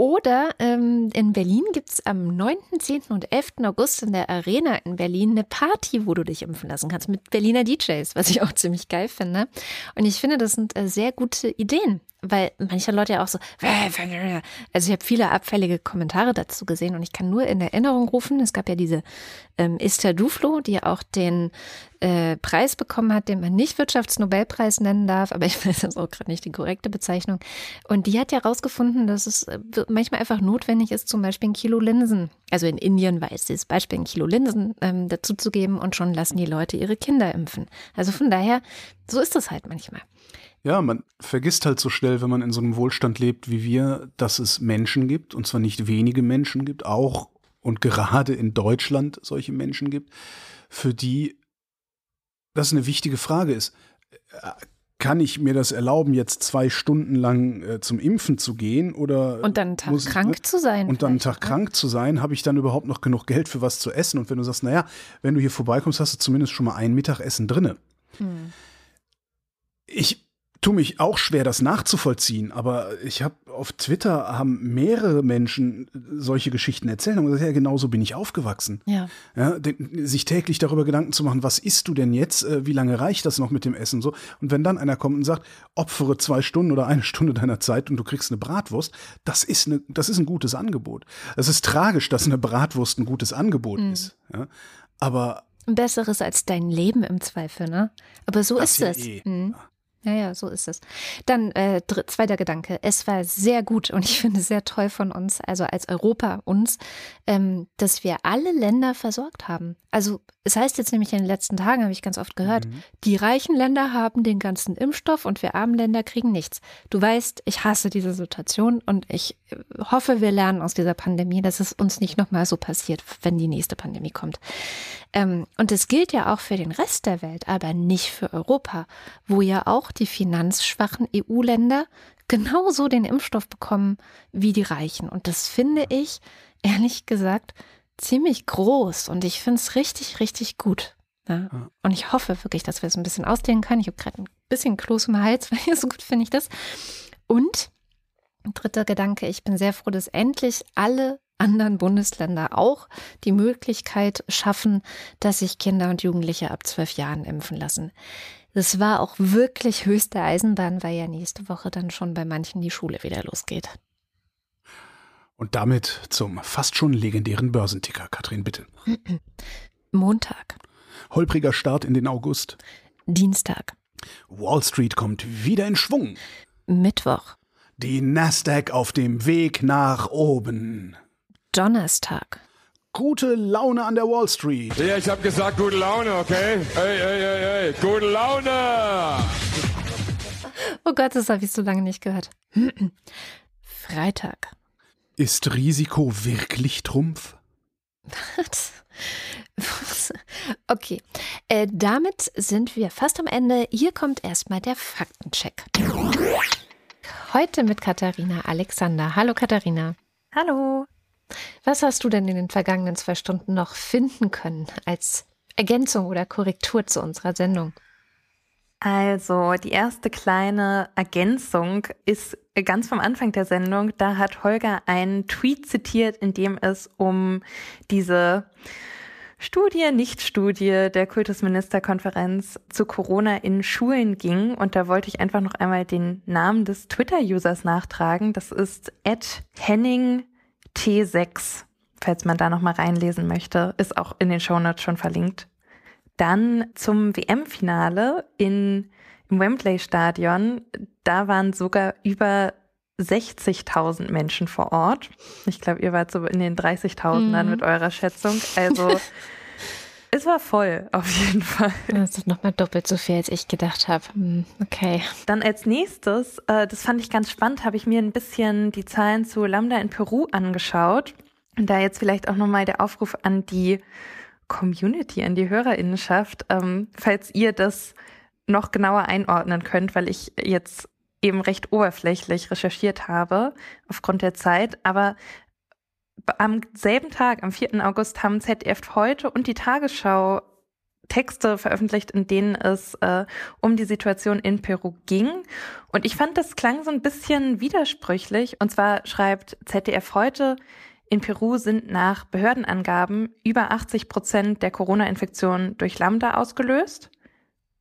Oder ähm, in Berlin gibt es am 9., 10. und 11. August in der Arena in Berlin eine Party, wo du dich impfen lassen kannst mit Berliner DJs, was ich auch ziemlich geil finde. Und ich finde, das sind äh, sehr gute Ideen, weil manche Leute ja auch so, also ich habe viele abfällige Kommentare dazu gesehen und ich kann nur in Erinnerung rufen, es gab ja diese ähm, Esther Duflo, die auch den äh, Preis bekommen hat, den man nicht Wirtschaftsnobelpreis nennen darf, aber ich weiß jetzt auch gerade nicht die korrekte Bezeichnung. Und die hat ja herausgefunden, dass es äh, manchmal einfach notwendig ist, zum Beispiel ein Kilo Linsen, also in Indien war es dieses Beispiel, ein Kilo Linsen ähm, dazu zu geben und schon lassen die Leute ihre Kinder impfen. Also von daher, so ist das halt manchmal. Ja, man vergisst halt so schnell, wenn man in so einem Wohlstand lebt wie wir, dass es Menschen gibt, und zwar nicht wenige Menschen gibt, auch und gerade in Deutschland solche Menschen gibt, für die das eine wichtige Frage ist. Kann ich mir das erlauben, jetzt zwei Stunden lang äh, zum Impfen zu gehen oder Und dann einen Tag muss krank zu sein. und dann einen Tag ne? krank zu sein, habe ich dann überhaupt noch genug Geld für was zu essen? Und wenn du sagst, naja, wenn du hier vorbeikommst, hast du zumindest schon mal ein Mittagessen drinne. Hm. Ich tue mich auch schwer, das nachzuvollziehen, aber ich habe auf Twitter haben mehrere Menschen solche Geschichten erzählt und gesagt, ja, genau so bin ich aufgewachsen. Ja. Ja, den, sich täglich darüber Gedanken zu machen, was isst du denn jetzt, äh, wie lange reicht das noch mit dem Essen so? Und wenn dann einer kommt und sagt, opfere zwei Stunden oder eine Stunde deiner Zeit und du kriegst eine Bratwurst, das ist, eine, das ist ein gutes Angebot. Es ist tragisch, dass eine Bratwurst ein gutes Angebot ist. Ja? Aber Ein besseres als dein Leben im Zweifel, ne? Aber so ist es. eh. Hm. Ja, ja, so ist es. Dann äh, zweiter Gedanke. Es war sehr gut und ich (laughs) finde sehr toll von uns, also als Europa uns, ähm, dass wir alle Länder versorgt haben. Also es heißt jetzt nämlich in den letzten Tagen, habe ich ganz oft gehört, mhm. die reichen Länder haben den ganzen Impfstoff und wir armen Länder kriegen nichts. Du weißt, ich hasse diese Situation und ich äh, hoffe, wir lernen aus dieser Pandemie, dass es uns nicht nochmal so passiert, wenn die nächste Pandemie kommt. Ähm, und es gilt ja auch für den Rest der Welt, aber nicht für Europa, wo ja auch die finanzschwachen EU-Länder genauso den Impfstoff bekommen wie die Reichen. Und das finde ich, ehrlich gesagt, ziemlich groß. Und ich finde es richtig, richtig gut. Ja. Und ich hoffe wirklich, dass wir es ein bisschen ausdehnen können. Ich habe gerade ein bisschen Kloß im Hals, (laughs) weil so gut finde ich das. Und dritter Gedanke, ich bin sehr froh, dass endlich alle anderen Bundesländer auch die Möglichkeit schaffen, dass sich Kinder und Jugendliche ab zwölf Jahren impfen lassen. Das war auch wirklich höchste Eisenbahn, weil ja nächste Woche dann schon bei manchen die Schule wieder losgeht. Und damit zum fast schon legendären Börsenticker. Katrin, bitte. (clears throat) Montag. Holpriger Start in den August. Dienstag. Wall Street kommt wieder in Schwung. Mittwoch. Die Nasdaq auf dem Weg nach oben. Donnerstag. Gute Laune an der Wall Street. Ja, ich habe gesagt, gute Laune, okay? Hey, hey, hey, hey, gute Laune! Oh Gott, das habe ich so lange nicht gehört. (clears throat) Freitag. Ist Risiko wirklich Trumpf? okay, äh, damit sind wir fast am Ende. Hier kommt erstmal der Faktencheck. Heute mit Katharina Alexander. Hallo Katharina. Hallo. Was hast du denn in den vergangenen zwei Stunden noch finden können als Ergänzung oder Korrektur zu unserer Sendung? Also, die erste kleine Ergänzung ist ganz vom Anfang der Sendung. Da hat Holger einen Tweet zitiert, in dem es um diese Studie, Nicht-Studie der Kultusministerkonferenz zu Corona in Schulen ging. Und da wollte ich einfach noch einmal den Namen des Twitter-Users nachtragen. Das ist Henning T6, falls man da nochmal reinlesen möchte, ist auch in den Shownotes schon verlinkt. Dann zum WM-Finale in, im Wembley-Stadion. Da waren sogar über 60.000 Menschen vor Ort. Ich glaube, ihr wart so in den 30.000ern mhm. mit eurer Schätzung. Also (laughs) es war voll, auf jeden Fall. Das ist nochmal doppelt so viel, als ich gedacht habe. Hm, okay. Dann als nächstes, äh, das fand ich ganz spannend, habe ich mir ein bisschen die Zahlen zu Lambda in Peru angeschaut. Und da jetzt vielleicht auch nochmal der Aufruf an die Community, an die Hörerinnenschaft, ähm, falls ihr das noch genauer einordnen könnt, weil ich jetzt eben recht oberflächlich recherchiert habe aufgrund der Zeit. Aber am selben Tag, am 4. August, haben ZDF heute und die Tagesschau Texte veröffentlicht, in denen es äh, um die Situation in Peru ging. Und ich fand, das klang so ein bisschen widersprüchlich. Und zwar schreibt ZDF heute, in Peru sind nach Behördenangaben über 80 Prozent der Corona-Infektionen durch Lambda ausgelöst,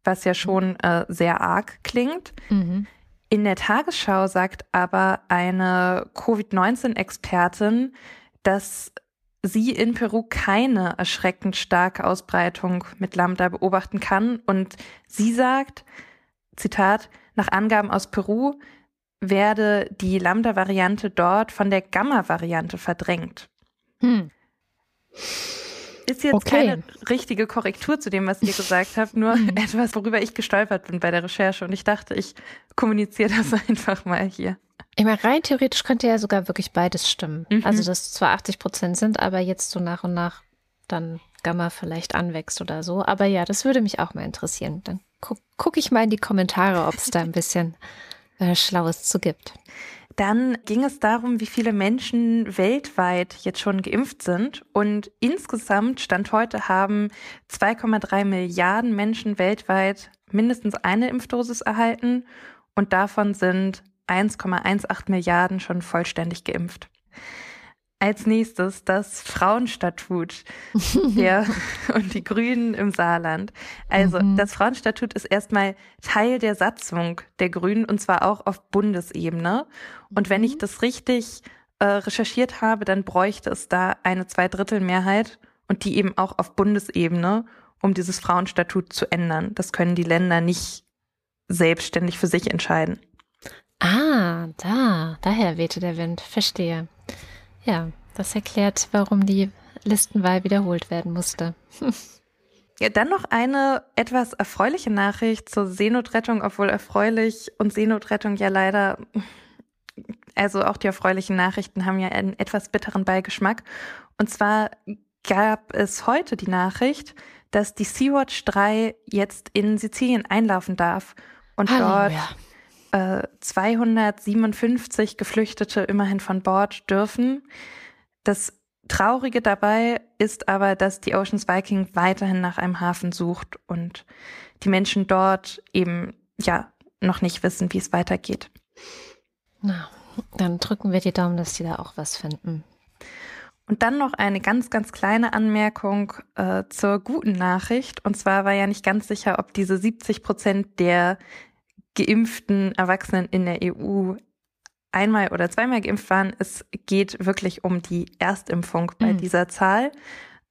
was ja schon äh, sehr arg klingt. Mhm. In der Tagesschau sagt aber eine Covid-19-Expertin, dass sie in Peru keine erschreckend starke Ausbreitung mit Lambda beobachten kann. Und sie sagt, Zitat, nach Angaben aus Peru werde die Lambda-Variante dort von der Gamma-Variante verdrängt. Hm. Ist jetzt okay. keine richtige Korrektur zu dem, was ihr gesagt habt, nur hm. etwas, worüber ich gestolpert bin bei der Recherche. Und ich dachte, ich kommuniziere das (laughs) einfach mal hier. Ich meine, rein theoretisch könnte ja sogar wirklich beides stimmen. Mhm. Also, dass zwar 80 Prozent sind, aber jetzt so nach und nach dann Gamma vielleicht anwächst oder so. Aber ja, das würde mich auch mal interessieren. Dann gucke guck ich mal in die Kommentare, ob es da ein bisschen äh, Schlaues zu gibt. Dann ging es darum, wie viele Menschen weltweit jetzt schon geimpft sind. Und insgesamt, Stand heute, haben 2,3 Milliarden Menschen weltweit mindestens eine Impfdosis erhalten. Und davon sind 1,18 Milliarden schon vollständig geimpft. Als nächstes das Frauenstatut (laughs) der und die Grünen im Saarland. Also mhm. das Frauenstatut ist erstmal Teil der Satzung der Grünen und zwar auch auf Bundesebene. Und wenn ich mhm. das richtig äh, recherchiert habe, dann bräuchte es da eine Zweidrittelmehrheit und die eben auch auf Bundesebene, um dieses Frauenstatut zu ändern. Das können die Länder nicht selbstständig für sich entscheiden. Ah, da, daher wehte der Wind. Verstehe. Ja, das erklärt, warum die Listenwahl wiederholt werden musste. (laughs) Ja, dann noch eine etwas erfreuliche Nachricht zur Seenotrettung, obwohl erfreulich und Seenotrettung ja leider, also auch die erfreulichen Nachrichten haben ja einen etwas bitteren Beigeschmack. Und zwar gab es heute die Nachricht, dass die Sea-Watch 3 jetzt in Sizilien einlaufen darf und Halleluja. dort äh, 257 Geflüchtete immerhin von Bord dürfen. Das Traurige dabei ist aber, dass die Oceans Viking weiterhin nach einem Hafen sucht und die Menschen dort eben ja noch nicht wissen, wie es weitergeht. Na, dann drücken wir die Daumen, dass die da auch was finden. Und dann noch eine ganz, ganz kleine Anmerkung äh, zur guten Nachricht. Und zwar war ja nicht ganz sicher, ob diese 70 Prozent der geimpften Erwachsenen in der EU einmal oder zweimal geimpft waren. Es geht wirklich um die Erstimpfung bei Mhm. dieser Zahl.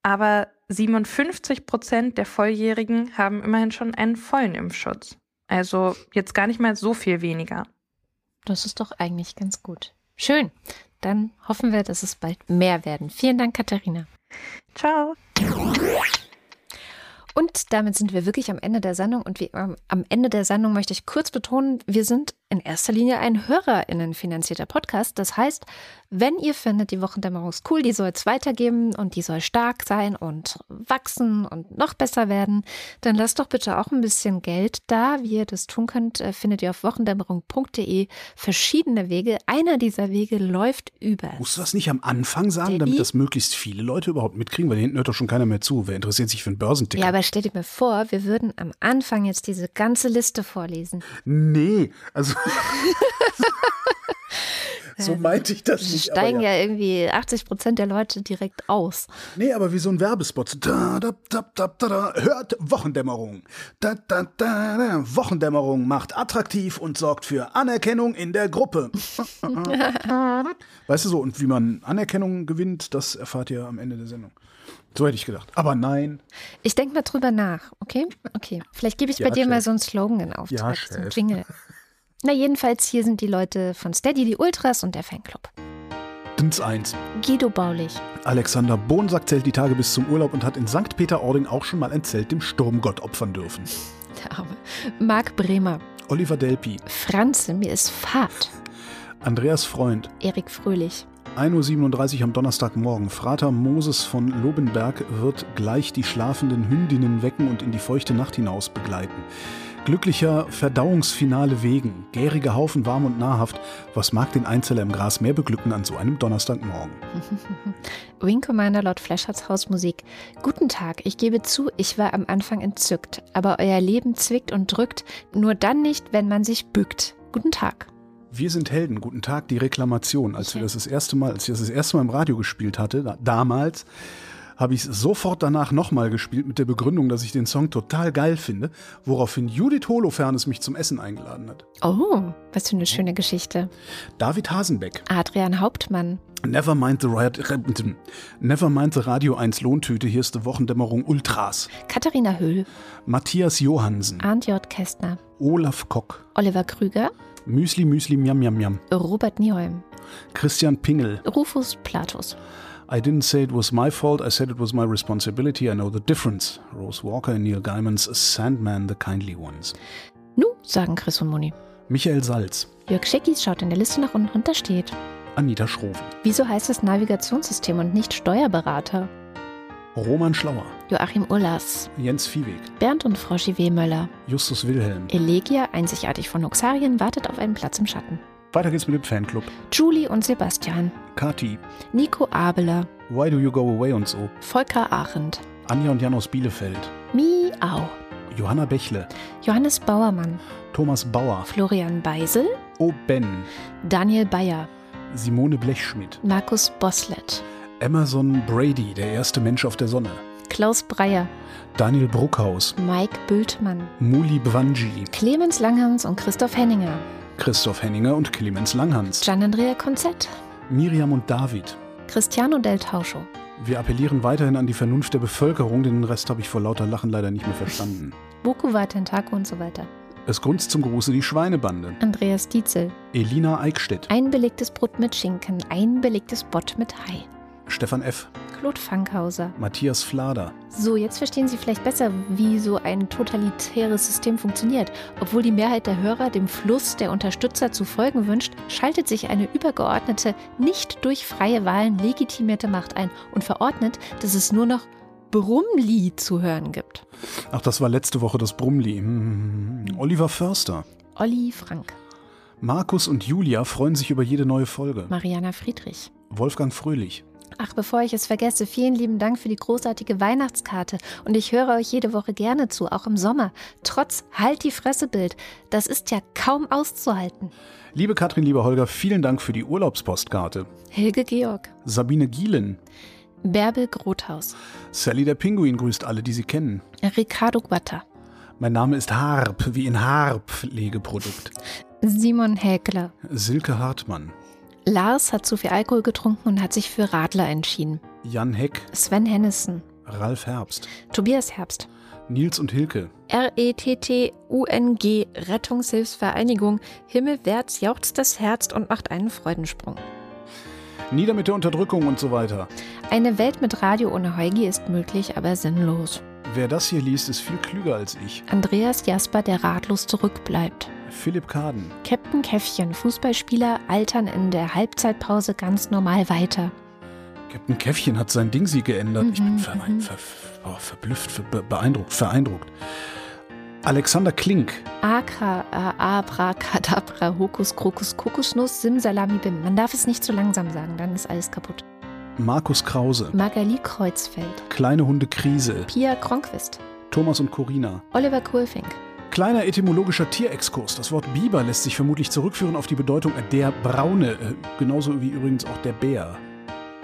Aber 57 Prozent der Volljährigen haben immerhin schon einen vollen Impfschutz. Also jetzt gar nicht mal so viel weniger. Das ist doch eigentlich ganz gut. Schön. Dann hoffen wir, dass es bald mehr werden. Vielen Dank, Katharina. Ciao. Und damit sind wir wirklich am Ende der Sendung. Und wie, ähm, am Ende der Sendung möchte ich kurz betonen, wir sind in erster Linie ein HörerInnen finanzierter Podcast. Das heißt, wenn ihr findet, die Wochendämmerung ist cool, die soll es weitergeben und die soll stark sein und wachsen und noch besser werden, dann lasst doch bitte auch ein bisschen Geld da. Wie ihr das tun könnt, äh, findet ihr auf wochendämmerung.de verschiedene Wege. Einer dieser Wege läuft über. Musst du das nicht am Anfang sagen, Der damit I- das möglichst viele Leute überhaupt mitkriegen? Weil hinten hört doch schon keiner mehr zu. Wer interessiert sich für einen Börsenticker? Ja, aber stell dir mal vor, wir würden am Anfang jetzt diese ganze Liste vorlesen. nee, also (laughs) so meinte ich das nicht. aber steigen ja. ja irgendwie 80 Prozent der Leute direkt aus. Nee, aber wie so ein Werbespot. Da, da, da, da, da, da. Hört Wochendämmerung. Da, da, da, da. Wochendämmerung macht attraktiv und sorgt für Anerkennung in der Gruppe. (laughs) weißt du so, und wie man Anerkennung gewinnt, das erfahrt ihr am Ende der Sendung. So hätte ich gedacht. Aber nein. Ich denke mal drüber nach, okay? Okay. Vielleicht gebe ich Ja, bei dir Chef. mal so einen Slogan in Auftrag, Ja, so einen. Jingle. Na, jedenfalls, hier sind die Leute von Steady, die Ultras und der Fanclub. Dins 1. Guido Baulich, Alexander Bonsack zählt die Tage bis zum Urlaub und hat in St. Peter-Ording auch schon mal ein Zelt dem Sturmgott opfern dürfen. (laughs) der Arme. Marc Bremer, Oliver Delpi, Franze, mir ist Fahrt. Andreas Freund, Erik Fröhlich, 1.37 Uhr am Donnerstagmorgen. Frater Moses von Lobenberg wird gleich die schlafenden Hündinnen wecken und in die feuchte Nacht hinaus begleiten. Glücklicher Verdauungsfinale wegen. Gärige Haufen warm und nahrhaft. Was mag den Einzeller im Gras mehr beglücken an so einem Donnerstagmorgen? (laughs) Wing Commander Lord Fleschards Hausmusik. Guten Tag, ich gebe zu, ich war am Anfang entzückt, aber euer Leben zwickt und drückt, nur dann nicht, wenn man sich bückt. Guten Tag. Wir sind Helden. Guten Tag, die Reklamation. Als wir das das erste Mal, als ich das das erste Mal im Radio gespielt hatte, da, damals, habe ich es sofort danach nochmal gespielt mit der Begründung, dass ich den Song total geil finde, woraufhin Judith Holofernes mich zum Essen eingeladen hat. Oh, was für eine schöne Geschichte. David Hasenbeck. Adrian Hauptmann, Never mind the, Riot, Never mind the Radio 1 Lohntüte. Hier ist die Wochendämmerung Ultras. Katharina Höhl, Matthias Johansen. Arndt J. Kästner, Olaf Kock. Oliver Krüger, Müsli Müsli Miam Miam Miam. Robert Nieholm, Christian Pingel. Rufus Platus, I didn't say it was my fault, I said it was my responsibility. I know the difference. Rose Walker and Neil Gaiman's Sandman, the Kindly Ones. Nu, sagen Chris und Moni. Michael Salz. Jörg Schickis schaut in der Liste nach unten und da steht. Anita Schroven. Wieso heißt es Navigationssystem und nicht Steuerberater? Roman Schlauer. Joachim Urlas, Jens Viehweg. Bernd und Froschi Wehmöller. Justus Wilhelm. Elegia, einzigartig von Oxarien, wartet auf einen Platz im Schatten. Weiter geht's mit dem Fanclub. Julie und Sebastian. Kati. Nico Abeler. Why do you go away und so. Volker Arendt. Anja und Jan aus Bielefeld. Miau. Johanna Bächle. Johannes Bauermann. Thomas Bauer. Florian Beisel. O. Ben. Daniel Bayer. Simone Blechschmidt. Markus Boslett. Emerson Brady, der erste Mensch auf der Sonne. Klaus Breyer. Daniel Bruckhaus. Mike Bültmann. Muli Bwanji. Clemens Langhans und Christoph Henninger. Christoph Henninger und Clemens Langhans. Gian-Andrea Konzett. Miriam und David. Cristiano del Tauscho. Wir appellieren weiterhin an die Vernunft der Bevölkerung, den Rest habe ich vor lauter Lachen leider nicht mehr verstanden. Boku Watentako und so weiter. Es grunzt zum Gruße die Schweinebande. Andreas Dietzel. Elina Eickstedt. Ein belegtes Brot mit Schinken, ein belegtes Bott mit Hai. Stefan F. Claude Fankhauser. Matthias Flader. So, jetzt verstehen Sie vielleicht besser, wie so ein totalitäres System funktioniert. Obwohl die Mehrheit der Hörer dem Fluss der Unterstützer zu folgen wünscht, schaltet sich eine übergeordnete, nicht durch freie Wahlen legitimierte Macht ein und verordnet, dass es nur noch Brummli zu hören gibt. Ach, das war letzte Woche das Brummli. Hm. Oliver Förster. Olli Frank. Markus und Julia freuen sich über jede neue Folge. Mariana Friedrich. Wolfgang Fröhlich. Ach, bevor ich es vergesse, vielen lieben Dank für die großartige Weihnachtskarte. Und ich höre euch jede Woche gerne zu, auch im Sommer. Trotz Halt die Fresse-Bild. Das ist ja kaum auszuhalten. Liebe Katrin, lieber Holger, vielen Dank für die Urlaubspostkarte. Hilge Georg. Sabine Gielen. Bärbel Grothaus. Sally der Pinguin grüßt alle, die sie kennen. Ricardo Guatta. Mein Name ist Harp, wie in Harp-Legeprodukt. Simon Häkler. Silke Hartmann. Lars hat zu viel Alkohol getrunken und hat sich für Radler entschieden. Jan Heck. Sven Hennissen. Ralf Herbst. Tobias Herbst. Nils und Hilke. R-E-T-T-U-N-G Rettungshilfsvereinigung Himmelwärts jauchzt das Herz und macht einen Freudensprung. Nieder mit der Unterdrückung und so weiter. Eine Welt mit Radio ohne Heugi ist möglich, aber sinnlos. Wer das hier liest, ist viel klüger als ich. Andreas Jasper, der ratlos zurückbleibt. Philipp Kaden. Captain Käffchen, Fußballspieler, altern in der Halbzeitpause ganz normal weiter. Captain Käffchen hat sein Ding sie geändert. ich bin Mhm, ver mhm. ver oh, verblüfft, ver be beeindruckt, vereindruckt. Alexander Klink. Akra, äh, Abracadabra, Hokus, Krokus, Kokosnuss, Simsalami, Bim. Man darf es nicht zu langsam sagen, dann ist alles kaputt. Markus Krause. Magali Kreuzfeld, Kleine Hunde Krise. Pia Kronquist, Thomas und Corina. Oliver Kohlfink, Kleiner etymologischer Tierexkurs. Das Wort Biber lässt sich vermutlich zurückführen auf die Bedeutung der Braune, äh, genauso wie übrigens auch der Bär.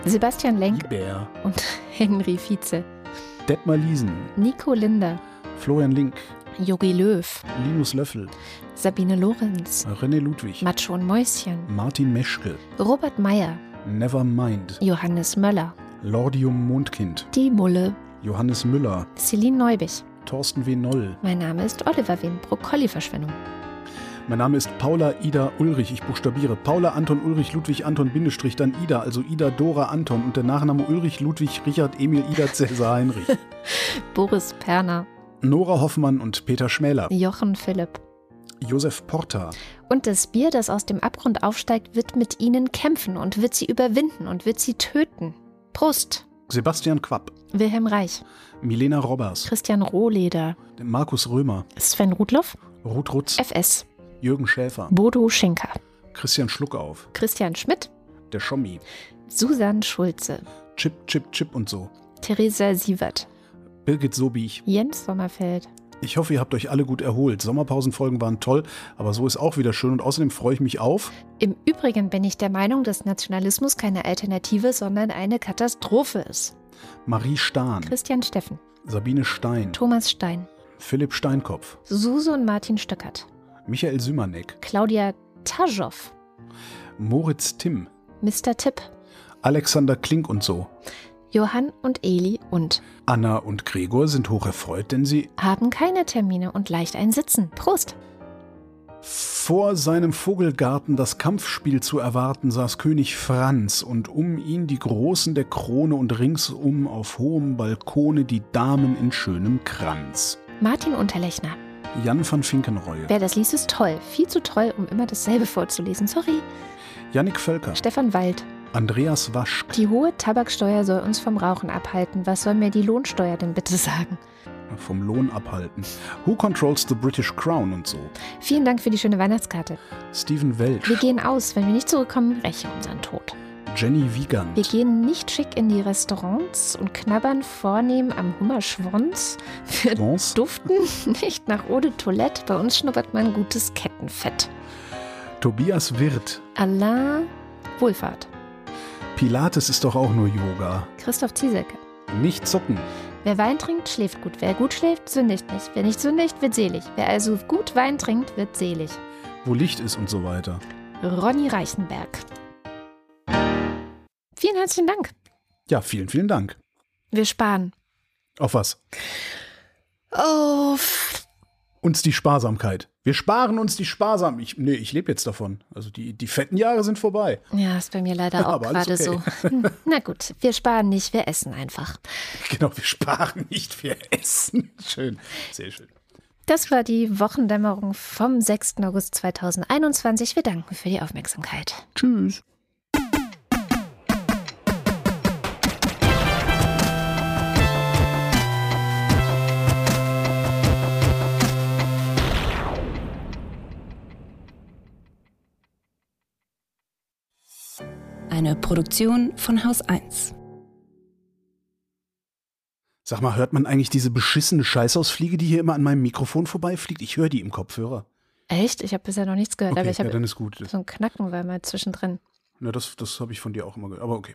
Sebastian Lenk Bär. und (laughs) Henry Vize, Detmar Liesen. Nico Linder, Florian Link. Jogi Löw, Linus Löffel. Sabine Lorenz, René Ludwig. Macho und Mäuschen, Martin Meschke. Robert Meyer, Nevermind. Johannes Möller, Lordium Mondkind. Die Mulle, Johannes Müller. Celine Neubich. Thorsten W. Noll. Mein Name ist Oliver Wien, Brokkoli-Verschwendung. Mein Name ist Paula Ida Ulrich. Ich buchstabiere Paula Anton Ulrich Ludwig Anton Bindestrich dann Ida, also Ida Dora Anton und der Nachname Ulrich Ludwig Richard Emil Ida Cäsar Heinrich. (laughs) Boris Perner, Nora Hoffmann und Peter Schmäler. Jochen Philipp. Josef Porta. Und das Bier, das aus dem Abgrund aufsteigt, wird mit ihnen kämpfen und wird sie überwinden und wird sie töten. Prost! Sebastian Quapp. Wilhelm Reich, Milena Robbers. Christian Rohleder, Markus Römer. Sven Rudloff, Ruth Rutz. FS, Jürgen Schäfer. Bodo Schinker, Christian Schluckauf. Christian Schmidt, Der Schommi. Susan Schulze, Chip, Chip, Chip und so. Theresa Sievert, Birgit Sobich. Jens Sommerfeld, Ich hoffe, ihr habt euch alle gut erholt. Sommerpausenfolgen waren toll, aber so ist auch wieder schön und außerdem freue ich mich auf. Im Übrigen bin ich der Meinung, dass Nationalismus keine Alternative, sondern eine Katastrophe ist. Marie Stahn, Christian Steffen, Sabine Stein, Thomas Stein, Philipp Steinkopf, Suse und Martin Stöckert, Michael Sümanek, Claudia Taschow, Moritz Timm, Mr. Tipp, Alexander Klink und so. Johann und Eli und Anna und Gregor sind hocherfreut, denn sie haben keine Termine und leicht ein Sitzen. Prost! Vor seinem Vogelgarten das Kampfspiel zu erwarten, saß König Franz und um ihn die Großen der Krone und ringsum auf hohem Balkone die Damen in schönem Kranz. Martin Unterlechner. Jan van Finkenreue, Wer das liest, ist toll. Viel zu toll, um immer dasselbe vorzulesen. Sorry. Jannik Völker, Stefan Wald. Andreas Waschk, Die hohe Tabaksteuer soll uns vom Rauchen abhalten. Was soll mir die Lohnsteuer denn bitte sagen? vom Lohn abhalten, Who Controls the British Crown und so, Vielen Dank für die schöne Weihnachtskarte. Stephen Welch, Wir gehen aus. Wenn wir nicht zurückkommen, räche unseren Tod. Jenny Wiegand, Wir gehen nicht schick in die Restaurants und knabbern vornehm am Hummerschwanz. Wir France, duften (laughs) nicht nach Eau de Toilette. Bei uns schnuppert man gutes Kettenfett. Tobias Wirth, Alain Wohlfahrt. Pilates ist doch auch nur Yoga. Christoph Ziesecke. Nicht zucken. Wer Wein trinkt, schläft gut. Wer gut schläft, sündigt nicht. Wer nicht sündigt, wird selig. Wer also gut Wein trinkt, wird selig. Wo Licht ist und so weiter. Ronny Reichenberg. Vielen herzlichen Dank. Ja, vielen, vielen Dank. Wir sparen. Auf was? Auf uns die Sparsamkeit. Wir sparen uns die Sparsamkeit. Ich, nee, ich lebe jetzt davon. Also die, die fetten Jahre sind vorbei. Ja, ist bei mir leider (laughs) auch gerade okay. so. (laughs) Hm, Na gut, wir sparen nicht, wir essen einfach. (laughs) Genau, wir sparen nicht, wir essen. Schön, sehr schön. Das war die Wochendämmerung vom 6. August 2021. Wir danken für die Aufmerksamkeit. Tschüss. Eine Produktion von Haus 1. Sag mal, hört man eigentlich diese beschissene Scheißausfliege, die hier immer an meinem Mikrofon vorbeifliegt? Ich höre die im Kopfhörer. Echt? Ich habe bisher noch nichts gehört, Okay, aber ich ja, habe dann ist gut. so ein Knacken war mal zwischendrin. Na, das das habe ich von dir auch immer gehört. Aber okay.